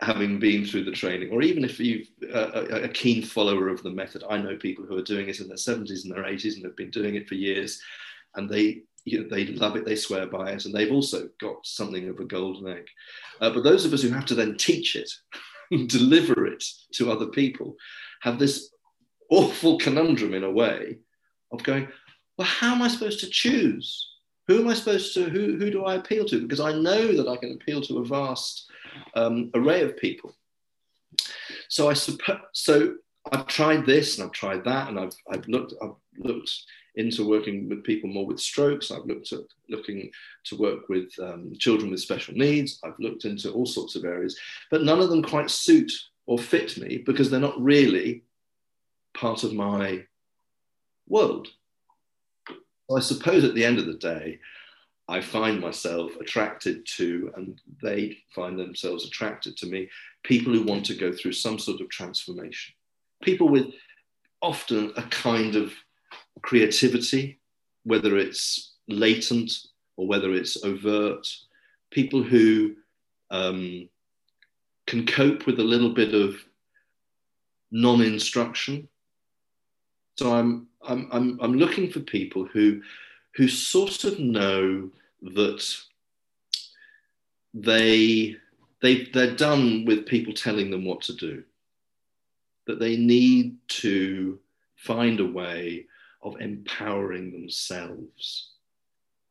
having been through the training, or even if you've uh, a, a, keen follower of the method. I know people who are doing it in their 70s and their 80s and have been doing it for years, and they you know, they love it, they swear by it, and they've also got something of a golden egg. Uh, but those of us who have to then teach it, *laughs* deliver it to other people, have this awful conundrum in a way of going, well, how am I supposed to choose? Who am I supposed to, who, who do I appeal to? Because I know that I can appeal to a vast um, array of people. So I suppose, so I've tried this and I've tried that and I've, I've looked, I've looked into working with people more with strokes. I've looked at looking to work with um, children with special needs. I've looked into all sorts of areas, but none of them quite suit or fit me because they're not really part of my world. I suppose at the end of the day, I find myself attracted to, and they find themselves attracted to me, people who want to go through some sort of transformation. People with often a kind of creativity, whether it's latent or whether it's overt. People who um, can cope with a little bit of non instruction so I'm, I'm, I'm, I'm looking for people who, who sort of know that they, they, they're done with people telling them what to do, that they need to find a way of empowering themselves.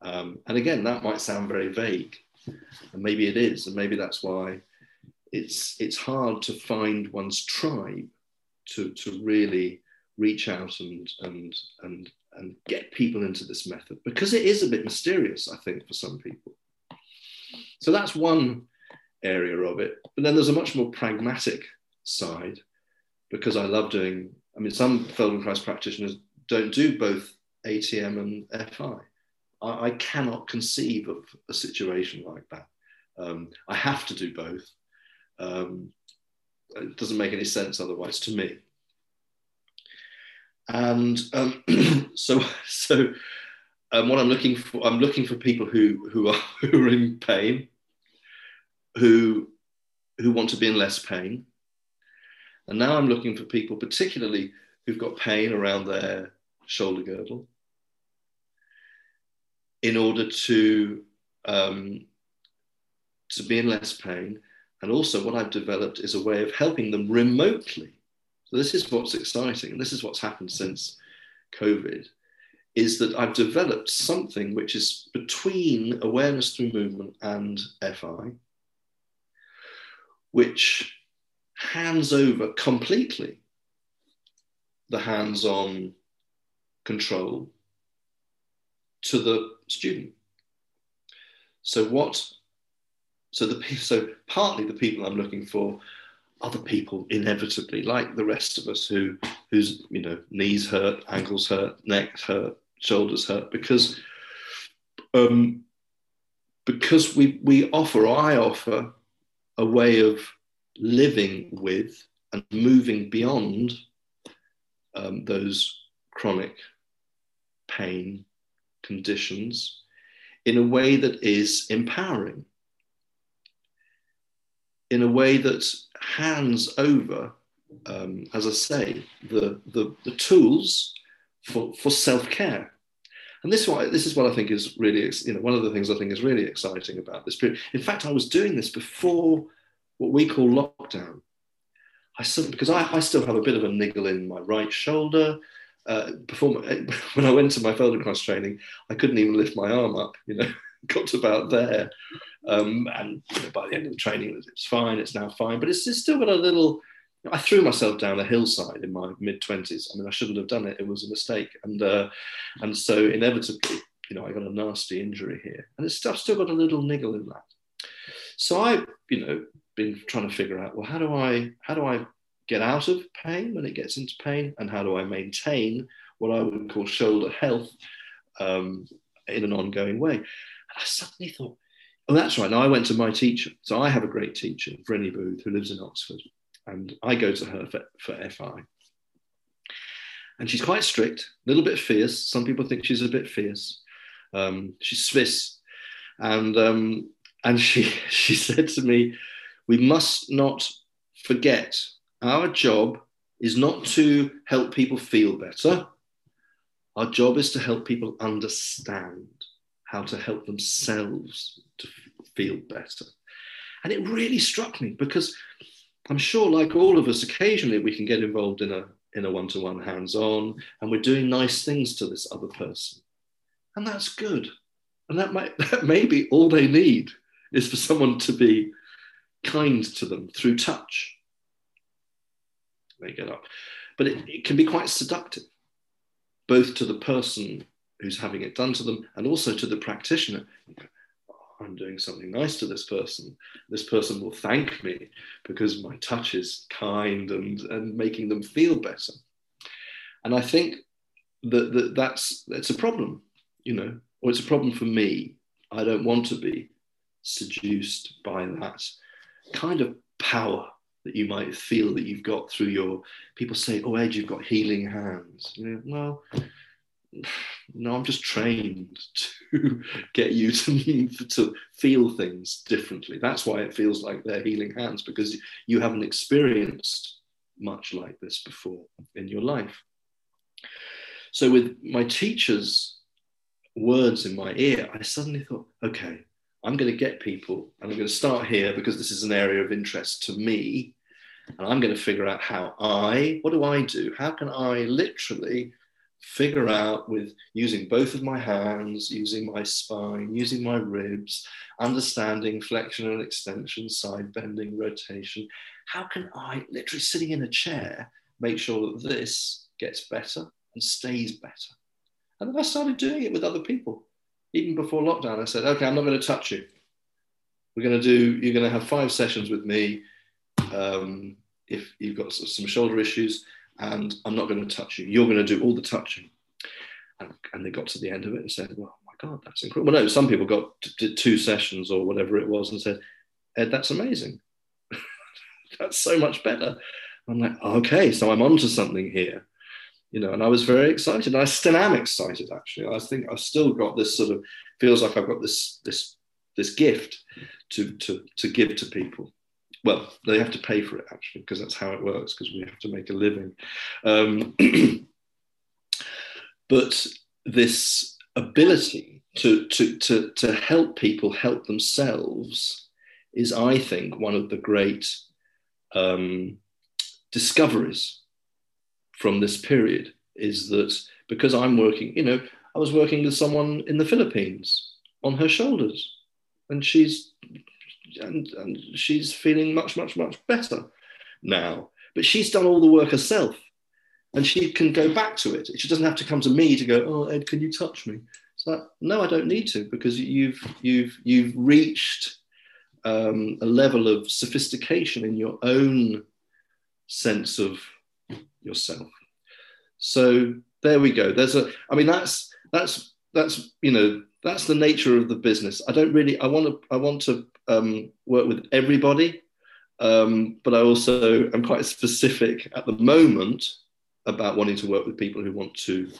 Um, and again, that might sound very vague, and maybe it is, and maybe that's why it's it's hard to find one's tribe to to really reach out and and and and get people into this method because it is a bit mysterious, I think, for some people. So that's one area of it. But then there's a much more pragmatic side because I love doing, I mean, some Feldenkrais practitioners don't do both ATM and FI. I, I cannot conceive of a situation like that. Um, I have to do both. Um, it doesn't make any sense otherwise to me and um, *clears throat* so so um, what I'm looking for I'm looking for people who who are *laughs* who are in pain, who who want to be in less pain, and now I'm looking for people particularly who've got pain around their shoulder girdle, in order to um, to be in less pain, and also what I've developed is a way of helping them remotely. So this is what's exciting, and this is what's happened since COVID, is that I've developed something which is between awareness through movement and FI, which hands over completely the hands-on control to the student. So what? So the *laughs* so partly the people I'm looking for other people inevitably, like the rest of us, who whose you know knees hurt, ankles hurt, necks hurt, shoulders hurt, because um, because we, we offer, or I offer a way of living with and moving beyond um, those chronic pain conditions in a way that is empowering, in a way that hands over, um, as I say, the, the, the tools for, for self care. And this, why, this is what I think is really, you know, one of the things I think is really exciting about this period. In fact, I was doing this before what we call lockdown. I because I, I still have a bit of a niggle in my right shoulder. Uh, before my, *laughs* when I went to my Feldenkrais training, I couldn't even lift my arm up. You know, *laughs* got to about there, um, and you know, by the end of the training, it's fine. It's now fine, but it's, still got a little I threw myself down a hillside in my mid twenties. I mean, I shouldn't have done it. It was a mistake, and uh, and so inevitably, you know, I got a nasty injury here, and it's, I've still got a little niggle in that. So I, you know, been trying to figure out, well, how do I how do I get out of pain when it gets into pain, and how do I maintain what I would call shoulder health um, in an ongoing way? And I suddenly thought, oh, that's right. Now I went to my teacher. So I have a great teacher, Vreni Booth, who lives in Oxford and I go to her for, for FI. And she's quite strict, a little bit fierce. Some people think she's a bit fierce. Um, she's Swiss. And, um, and she, *laughs* she said to me, We must not forget our job is not to help people feel better. Our job is to help people understand how to help themselves to feel better. And it really struck me because I'm sure, like all of us, occasionally we can get involved in a in a one-to-one hands-on, and we're doing nice things to this other person, and that's good. And that might *laughs* that may be all they need is for someone to be kind to them through touch. They get up, but it, it can be quite seductive, both to the person who's having it done to them and also to the practitioner. Oh, I'm doing something nice to this person. This person will thank me because my touch is kind and, and making them feel better. And I think that, that that's, that's a problem, you know, or it's a problem for me. I don't want to be seduced by that kind of power that you might feel that you've got through your people say oh ed you've got healing hands you know well *sighs* no, I'm just trained to *laughs* get you to, *laughs* to feel things differently. That's why it feels like they're healing hands because you haven't experienced much like this before in your life. So, with my teacher's words in my ear, I suddenly thought, okay, I'm going to get people, and I'm going to start here because this is an area of interest to me. And I'm going to figure out how I, what do I do? How can I literally figure out with using both of my hands, using my spine, using my ribs, understanding flexion and extension, side bending, rotation. How can I, literally sitting in a chair, make sure that this gets better and stays better? And then I started doing it with other people. Even before lockdown, I said, okay, I'm not going to touch you. We're going to do, you're going to have five sessions with me. Um, if you've got some shoulder issues, and I'm not going to touch you. You're going to do all the touching. And, and, they got to the end of it and said, well, my God, that's incredible. Well, no, some people got to, two sessions or whatever it was and said, Ed, that's amazing. *laughs* that's so much better. I'm like, okay, so I'm onto something here. You know, and I was very excited. I still am excited, actually. I think I've still got this sort of feels like I've got this this this gift to to to give to people well, they have to pay for it actually, because that's how it works, because we have to make a living. Um, *clears throat* but this ability to, to, to, to help people help themselves is, I think, one of the great um, discoveries from this period is that because I'm working, you know, I was working with someone in the Philippines on her shoulders, and she's and, and she's feeling much, much, much better now. But she's done all the work herself and she can go back to it. She doesn't have to come to me to go, oh, Ed, can you touch me? So no, I don't need to because you've, you've, you've reached um, a level of sophistication in your own sense of yourself. So there we go. There's a, I mean, that's, that's, that's, you know, that's the nature of the business. I don't really. I want to. I want to um, work with everybody, um, but I also am quite specific at the moment about wanting to work with people who want to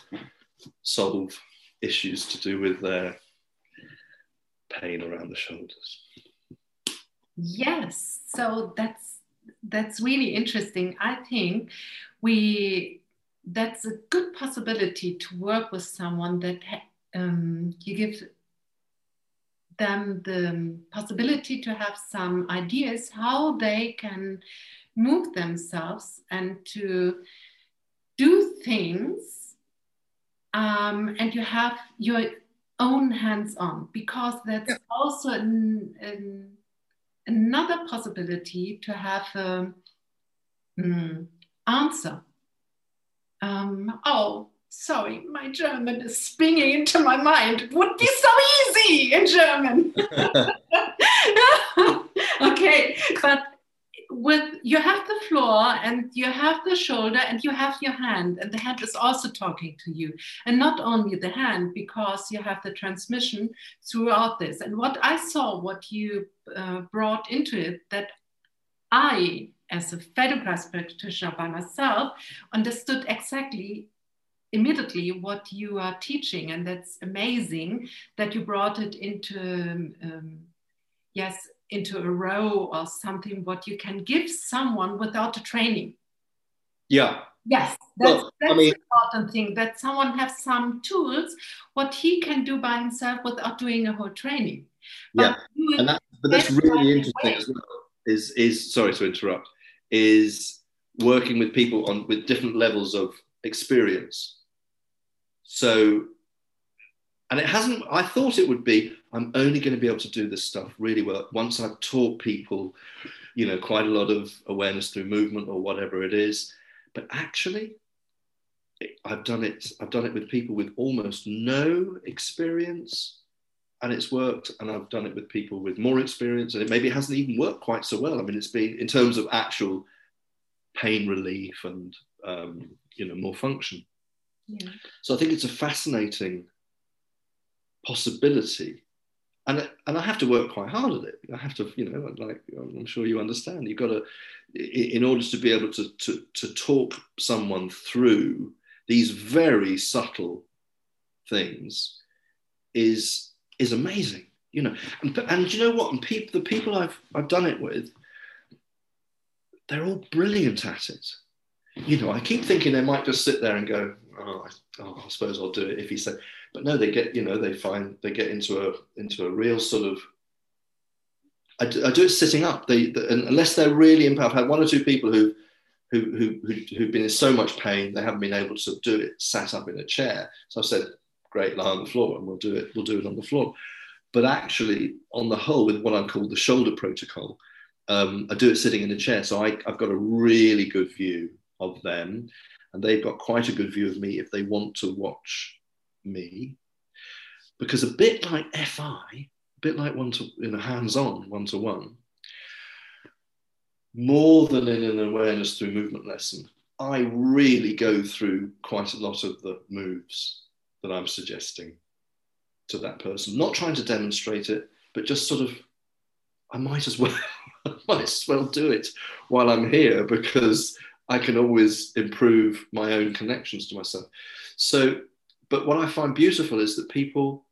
solve issues to do with their pain around the shoulders. Yes, so that's that's really interesting. I think we that's a good possibility to work with someone that um, you give them the possibility to have some ideas how they can move themselves and to do things um, and you have your own hands on because that's yeah. also an, an, another possibility to have an um, answer um, oh sorry, my German is spinning into my mind. It would be so easy in German. *laughs* *laughs* okay, but with you have the floor and you have the shoulder and you have your hand and the hand is also talking to you. And not only the hand because you have the transmission throughout this. And what i saw what you uh, brought into it that i as a Feldenkrais practitioner by myself understood exactly immediately what you are teaching. And that's amazing that you brought it into um, yes into a row or something what you can give someone without a training. Yeah. Yes that's, well, that's I mean, the important thing that someone has some tools what he can do by himself without doing a whole training. But yeah and that, but that's really interesting as well is is sorry to interrupt is working with people on with different levels of experience. So, and it hasn't, I thought it would be, I'm only going to be able to do this stuff really well once I've taught people, you know, quite a lot of awareness through movement or whatever it is. But actually, I've done it, I've done it with people with almost no experience and it's worked and i've done it with people with more experience and it maybe hasn't even worked quite so well i mean it's been in terms of actual pain relief and um, you know more function so I think it's a fascinating possibility. And, and I have to work quite hard at it. I have to, you know, like I'm sure you understand, you've got to, in order to be able to, to, to talk someone through these very subtle things is, is amazing, you know. And, and you know what? And people, the people I've, I've done it with, they're all brilliant at it. You know, I keep thinking they might just sit there and go, oh, I, oh, I suppose I'll do it if he said. But no, they get, you know, they find they get into a into a real sort of. I do, I do it sitting up. They, the, unless they're really in I've had one or two people who, who, who, who, who've been in so much pain they haven't been able to do it sat up in a chair. So I said, great, lie on the floor, and we'll do it. We'll do it on the floor. But actually, on the whole, with what I call the shoulder protocol, um, I do it sitting in a chair. So I, I've got a really good view of them and they've got quite a good view of me if they want to watch me. Because a bit like FI, a bit like one to in a hands-on one-to-one, more than in an awareness through movement lesson, I really go through quite a lot of the moves that I'm suggesting to that person. Not trying to demonstrate it, but just sort of, I might as well, *laughs* I might as well do it while I'm here because I can always improve my own connections to myself. So, but what I find beautiful is that people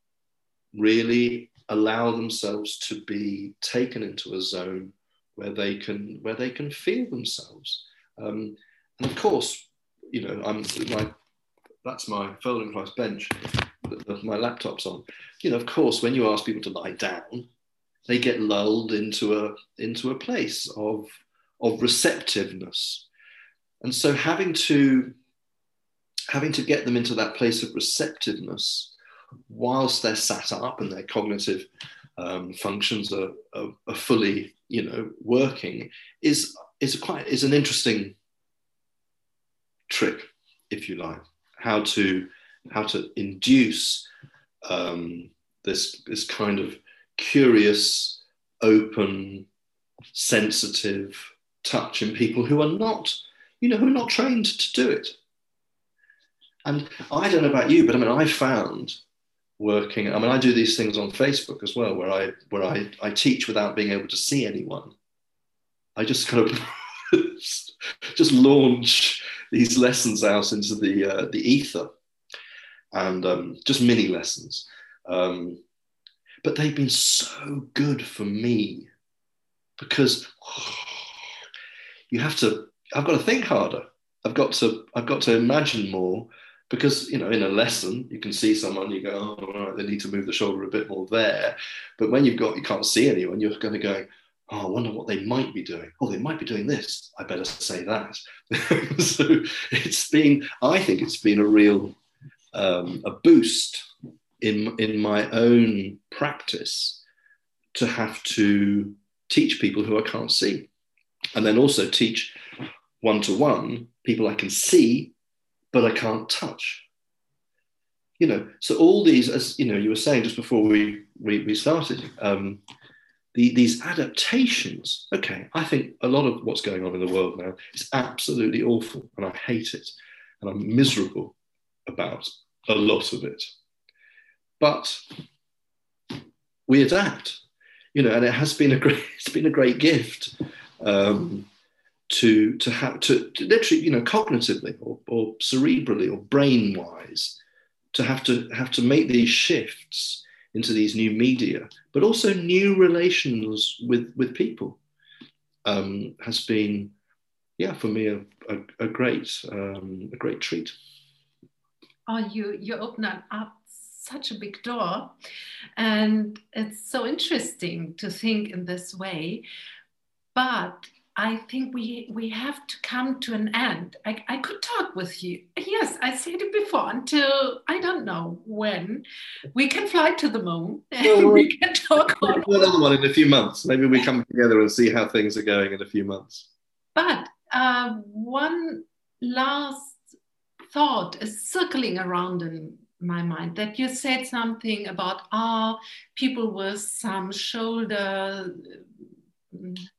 really allow themselves to be taken into a zone where they can where they can feel themselves. Um, and of course, you know, I'm my that's my Feldenkrais bench my laptop's on. You know, of course, when you ask people to lie down, they get lulled into a into a place of of receptiveness and so having to having to get them into that place of receptiveness whilst they're sat up and their cognitive um, functions are, are, are, fully you know working is is quite is an interesting trick if you like how to how to induce um, this this kind of curious open sensitive touch in people who are not you know, who are not trained to do it. And I don't know about you, but I mean, I found working. I mean, I do these things on Facebook as well, where I where I, I teach without being able to see anyone. I just kind of *laughs* just launch these lessons out into the uh, the ether, and um, just mini lessons. Um, but they've been so good for me because oh, *sighs* you have to. I've got to think harder. I've got to. I've got to imagine more because you know in a lesson you can see someone you go oh right, they need to move the shoulder a bit more there. But when you've got you can't see anyone you're going to go oh i wonder what they might be doing. Oh they might be doing this. I better say that. *laughs* So it's been i think it's been a real um, a boost in in my own practice to have to teach people who i can't see. And then also teach one to one people i can see but I can't touch. You know, so all these, as you know, you were saying just before we we, we started, um, the, these adaptations. Okay, I think a lot of what's going on in the world now is absolutely awful, and I hate it, and I'm miserable about a lot of it. But we adapt, you know, and it has been a great, *laughs* it's been a great gift. Um, to to have to, to literally you know cognitively or, or cerebrally or brain wise to have to have to make these shifts into these new media but also new relations with with people um, has been yeah for me a, a, a great um, a great treat. Oh you you open up such a big door and it's so interesting to think in this way but I think we we have to come to an end. I, I could talk with you. Yes, I said it before until I don't know when we can fly to the moon *laughs* and well, we can talk. We'll another one in a few months. Maybe we come together and see how things are going in a few months. But uh, one last thought is circling around in my mind that you said something about ah people with some shoulder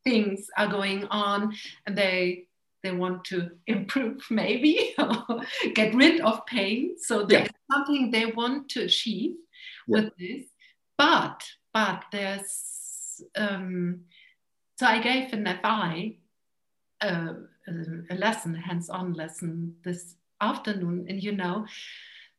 things are going on and they they want to *laughs* improve maybe or get rid of pain so there's yeah. something they want to achieve yeah. with this but but there's um, so i gave an fi uh, a lesson a hands-on lesson this afternoon and you know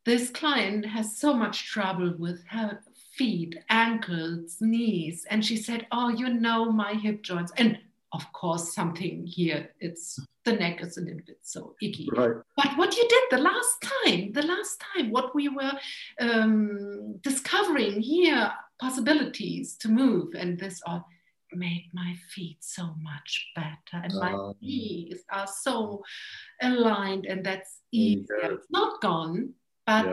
this client has so much trouble with her feet, ankles, knees. And she said, Oh, you know, my hip joints. And of course, something here, it's the neck is a little bit so icky. Right. But what you did the last time, the last time, what we were um, discovering here, possibilities to move, and this all made my feet so much better. And my um, knees are so aligned, and that's easier. Yeah. It's not gone, but yeah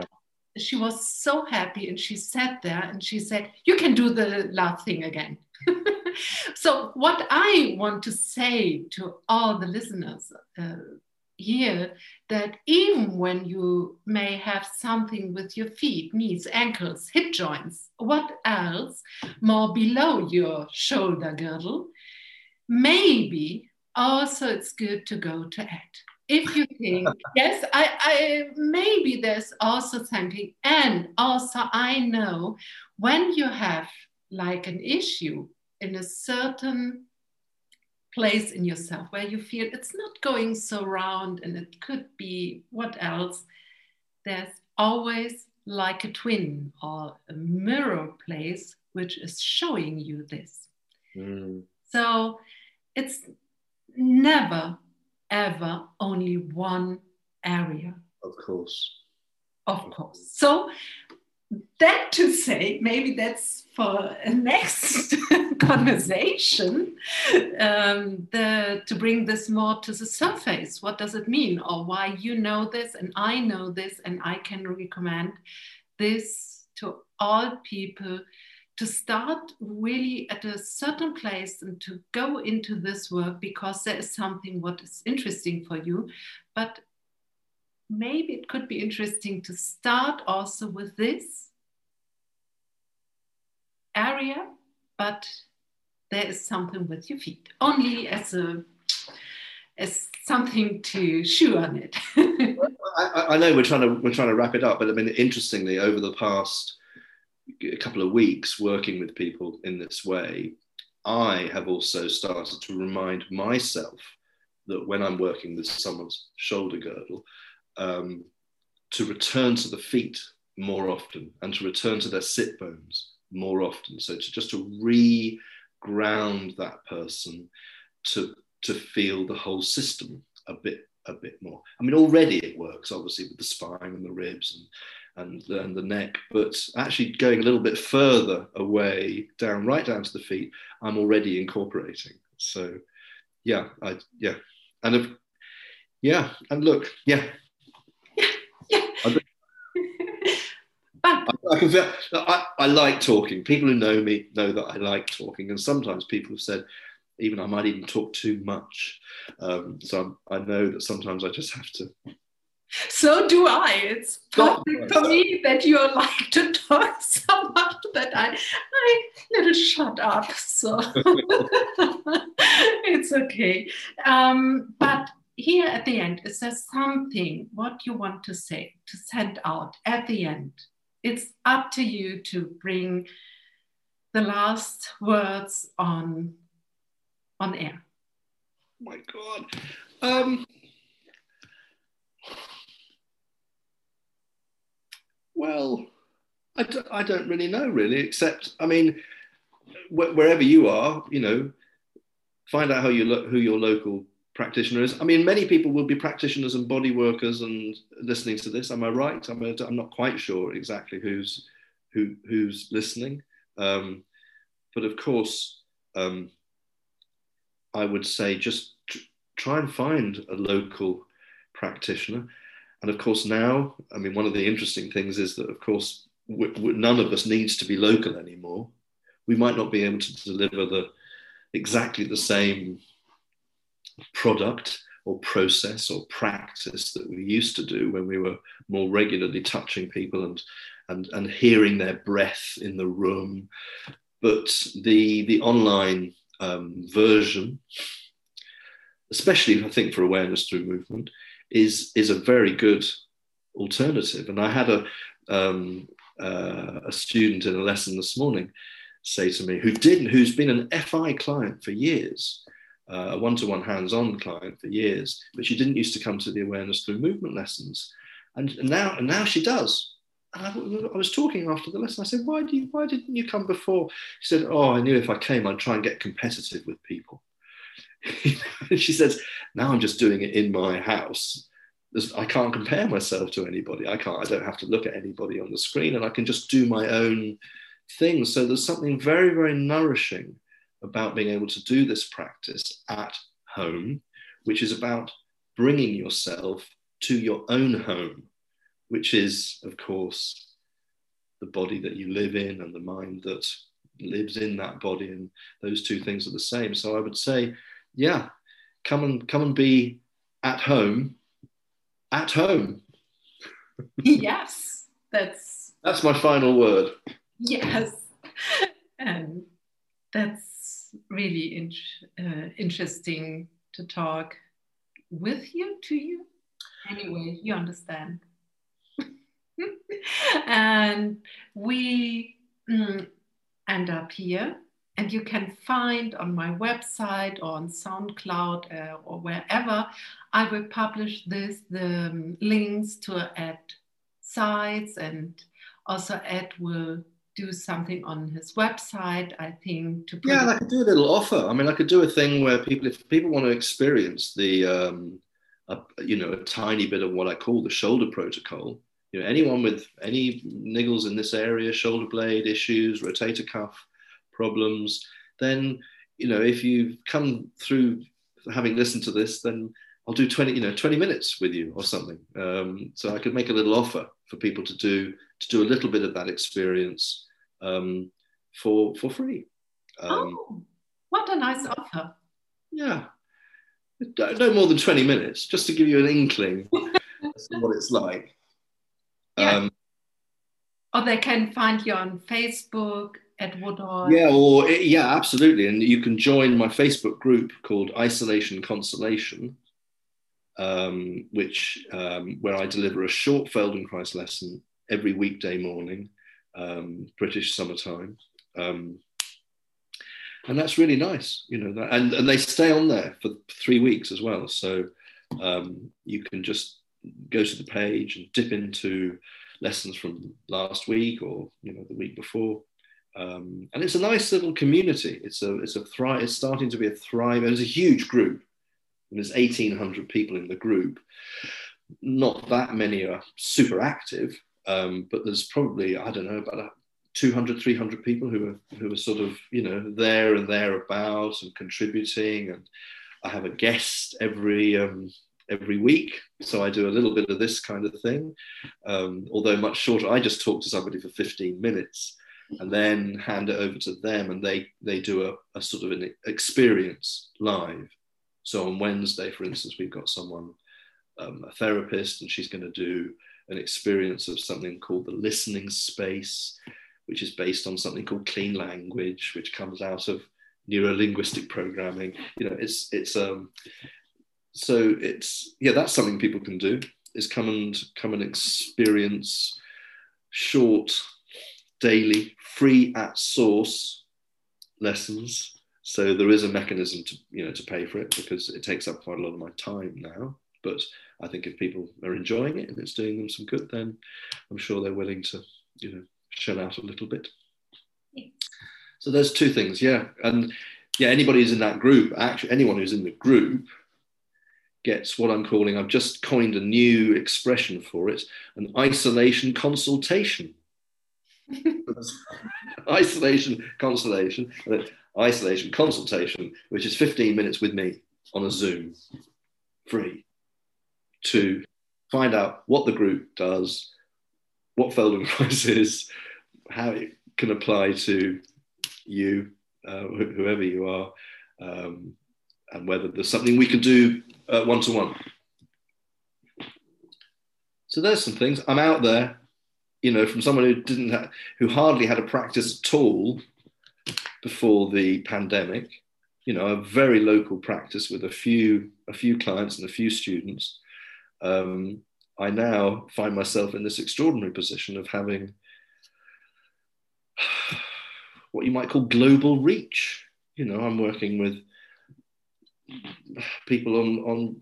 she was so happy and she sat there and she said, You can do the last thing again. *laughs* so, what I want to say to all the listeners uh, here that even when you may have something with your feet, knees, ankles, hip joints, what else more below your shoulder girdle, maybe also it's good to go to Ed if you think yes I, I maybe there's also something and also i know when you have like an issue in a certain place in yourself where you feel it's not going so round and it could be what else there's always like a twin or a mirror place which is showing you this mm. so it's never ever only one area. Of course. Of course. So that to say, maybe that's for a next *laughs* conversation, um, the, to bring this more to the surface. What does it mean? Or why you know this and I know this and I can recommend this to all people to start really at a certain place and to go into this work because there is something what is interesting for you. But maybe it could be interesting to start also with this area but there is something with your feet only as a as something to chew on it. *laughs* I, I know we're trying to we're trying to wrap it up but i mean interestingly over the past a couple of weeks working with people in this way, I have also started to remind myself that when I'm working with someone's shoulder girdle, um, to return to the feet more often and to return to their sit bones more often. So to just to re-ground that person to to feel the whole system a bit a bit more. I mean, already it works obviously with the spine and the ribs and and, and the neck, but actually going a little bit further away down, right down to the feet, I'm already incorporating. So, yeah, I yeah, and if, yeah, and look, yeah, *laughs* yeah. I, I, can feel, I, I like talking. People who know me know that I like talking, and sometimes people have said, even I might even talk too much. Um, so I'm, i know that sometimes I just have to. So do I. It's perfect for me that you like to talk *laughs* so much that I, I little shut up. So *laughs* it's okay. Um, but here at the end, is there something what you want to say to send out at the end? It's up to you to bring the last words on on air? Oh my God. Um, well, I d- I don't really know, really, except, I mean, wh- wherever you are, you know, find out how you lo- who your local practitioner is. I mean, many people will be practitioners and body workers and listening to this. Am I right? I'm, a, I'm not quite sure exactly who's who who's listening. Um, but of course, um, I would say just try and find a local practitioner. And of course, now, I mean, one of the interesting things is that, of course, none of us needs to be local anymore. We might not be able to deliver the exactly the same product or process or practice that we used to do when we were more regularly touching people and and, and hearing their breath in the room. But the the online um, version, especially I think for awareness through movement, is is a very good alternative. And I had a um, uh, a student in a lesson this morning say to me who didn't, who's been an FI client for years, uh, a one-to-one hands-on client for years, but she didn't used to come to the awareness through movement lessons, and, and now and now she does. I, I, was talking after the lesson. I said, "Why do you, Why didn't you come before?" She said, "Oh, I knew if I came, I'd try and get competitive with people." *laughs* she says, "Now I'm just doing it in my house. I can't compare myself to anybody. I can't. I don't have to look at anybody on the screen, and I can just do my own thing." So there's something very, very nourishing about being able to do this practice at home, which is about bringing yourself to your own home which is, of course, the body that you live in and the mind that lives in that body. And those two things are the same. So I would say, yeah, come and come and be at home, at home. *laughs* yes, that's that's my final word. Yes, and *laughs* that's really in, uh, interesting to talk with you to you. Anyway, you understand. And we mm, end up here. And you can find on my website or on SoundCloud uh, or wherever I will publish this the um, links to Ed sites and also Ed will do something on his website. I think to yeah, I could do a little offer. I mean, I could do a thing where people, if people want to experience the, um, a, you know, a tiny bit of what I call the shoulder protocol, you know, anyone with any niggles in this area, shoulder blade issues, rotator cuff problems, then, you know, if you've come through having listened to this, then I'll do 20, you know, 20 minutes with you or something. Um, so I could make a little offer for people to do, to do a little bit of that experience um, for, for free. Um, oh, what a nice offer. Yeah. No more than 20 minutes, just to give you an inkling as to what it's like. Yeah. Um, or they can find you on Facebook at Woodhall. Yeah, or yeah, absolutely. And you can join my Facebook group called Isolation Consolation, um, which um, where I deliver a short Feldenkrais lesson every weekday morning um, British summertime. Um, and that's really nice, you know, that, and, and they stay on there for three weeks as well. So um, you can just go to the page and dip into lessons from last week or you know the week before. Um, and it's a nice little community. It's a it's a thrive. It's starting to be a thrive. There's a huge group. There's 1,800 people in the group. Not that many are super active, um, but there's probably I don't know about 200, 300 people who are who are sort of you know there and thereabouts and contributing. And I have a guest every um, every week. So I do a little bit of this kind of thing, um, although much shorter. I just talk to somebody for 15 minutes and then hand it over to them and they, they do a, a sort of an experience live. So on Wednesday, for instance, we've got someone, um, a therapist, and she's going to do an experience of something called the listening space, which is based on something called clean language, which comes out of neurolinguistic programming. You know, it's it's um, so it's yeah that's something people can do is come and come and experience short daily free at source lessons. So there is a mechanism to you know to pay for it because it takes up quite a lot of my time now. But i think if people are enjoying it and it's doing them some good then i'm sure they're willing to you know shell out a little bit. So there's two things yeah. And yeah anybody who's in that group actually anyone who's in the group gets what I'm calling, I've just coined a new expression for it, an isolation consultation. *laughs* isolation consultation, isolation consultation, which is 15 minutes with me on a Zoom, free, to find out what the group does, what Feldenkrais *laughs* is, how it can apply to you, uh, wh- whoever you are, um, and whether there's something we can do one to one. So there's some things. I'm out there, you know, from someone who didn't have, who hardly had a practice at all before the pandemic. You know, a very local practice with a few a few clients and a few students. Um, I now find myself in this extraordinary position of having *sighs* what you might call global reach. You know, I'm working with people on on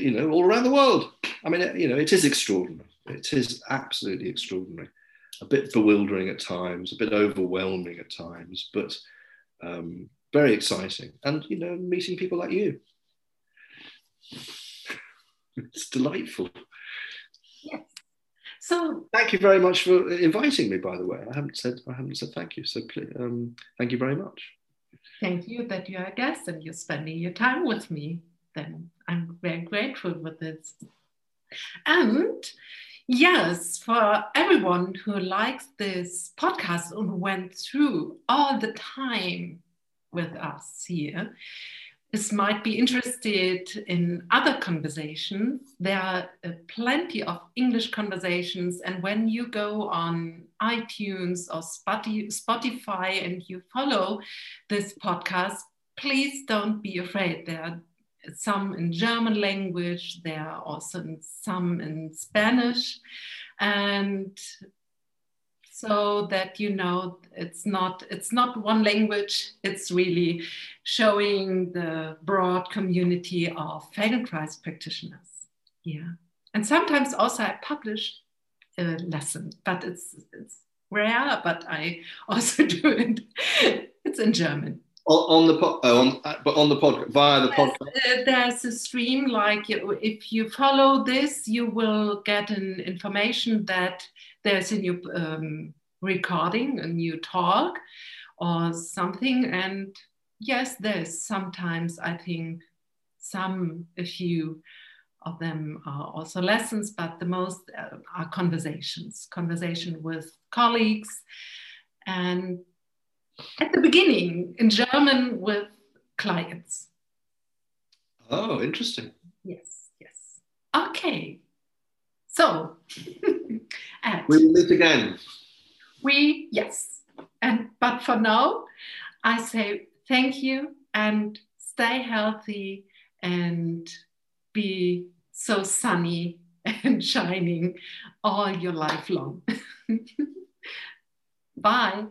you know all around the world. I mean, you know, it is extraordinary. It is absolutely extraordinary. A bit bewildering at times, a bit overwhelming at times, but um, very exciting. And you know, meeting people like you, *laughs* it's delightful. Yes. So thank you very much for inviting me. By the way, I haven't said I haven't said thank you. So um, thank you very much. Thank you that you're a guest and you're spending your time with me. Then I'm very grateful for this. And yes, for everyone who likes this podcast and went through all the time with us here, this might be interested in other conversations. There are plenty of English conversations, and when you go on iTunes or Spotify and you follow this podcast, please don't be afraid. There are some in German language, there are also some in Spanish, and so that you know it's not it's not one language it's really showing the broad community of feldenkrais practitioners. Yeah. And sometimes also i publish a lesson but it's it's rare but i *laughs* also do it it's in german on the pod, oh, on, but on the podcast via the podcast. Uh, there's a stream like if you follow this, you will get an information that there's a new um, recording, a new talk, or something. And yes, there's sometimes I think some a few of them are also lessons, but the most uh, are conversations, conversation with colleagues and at the beginning in German with clients. Oh, interesting. Yes, yes. Okay. So, *laughs* we will meet again. We, yes. And but for now, I say thank you and stay healthy and be so sunny and shining all your life long. *laughs* Bye.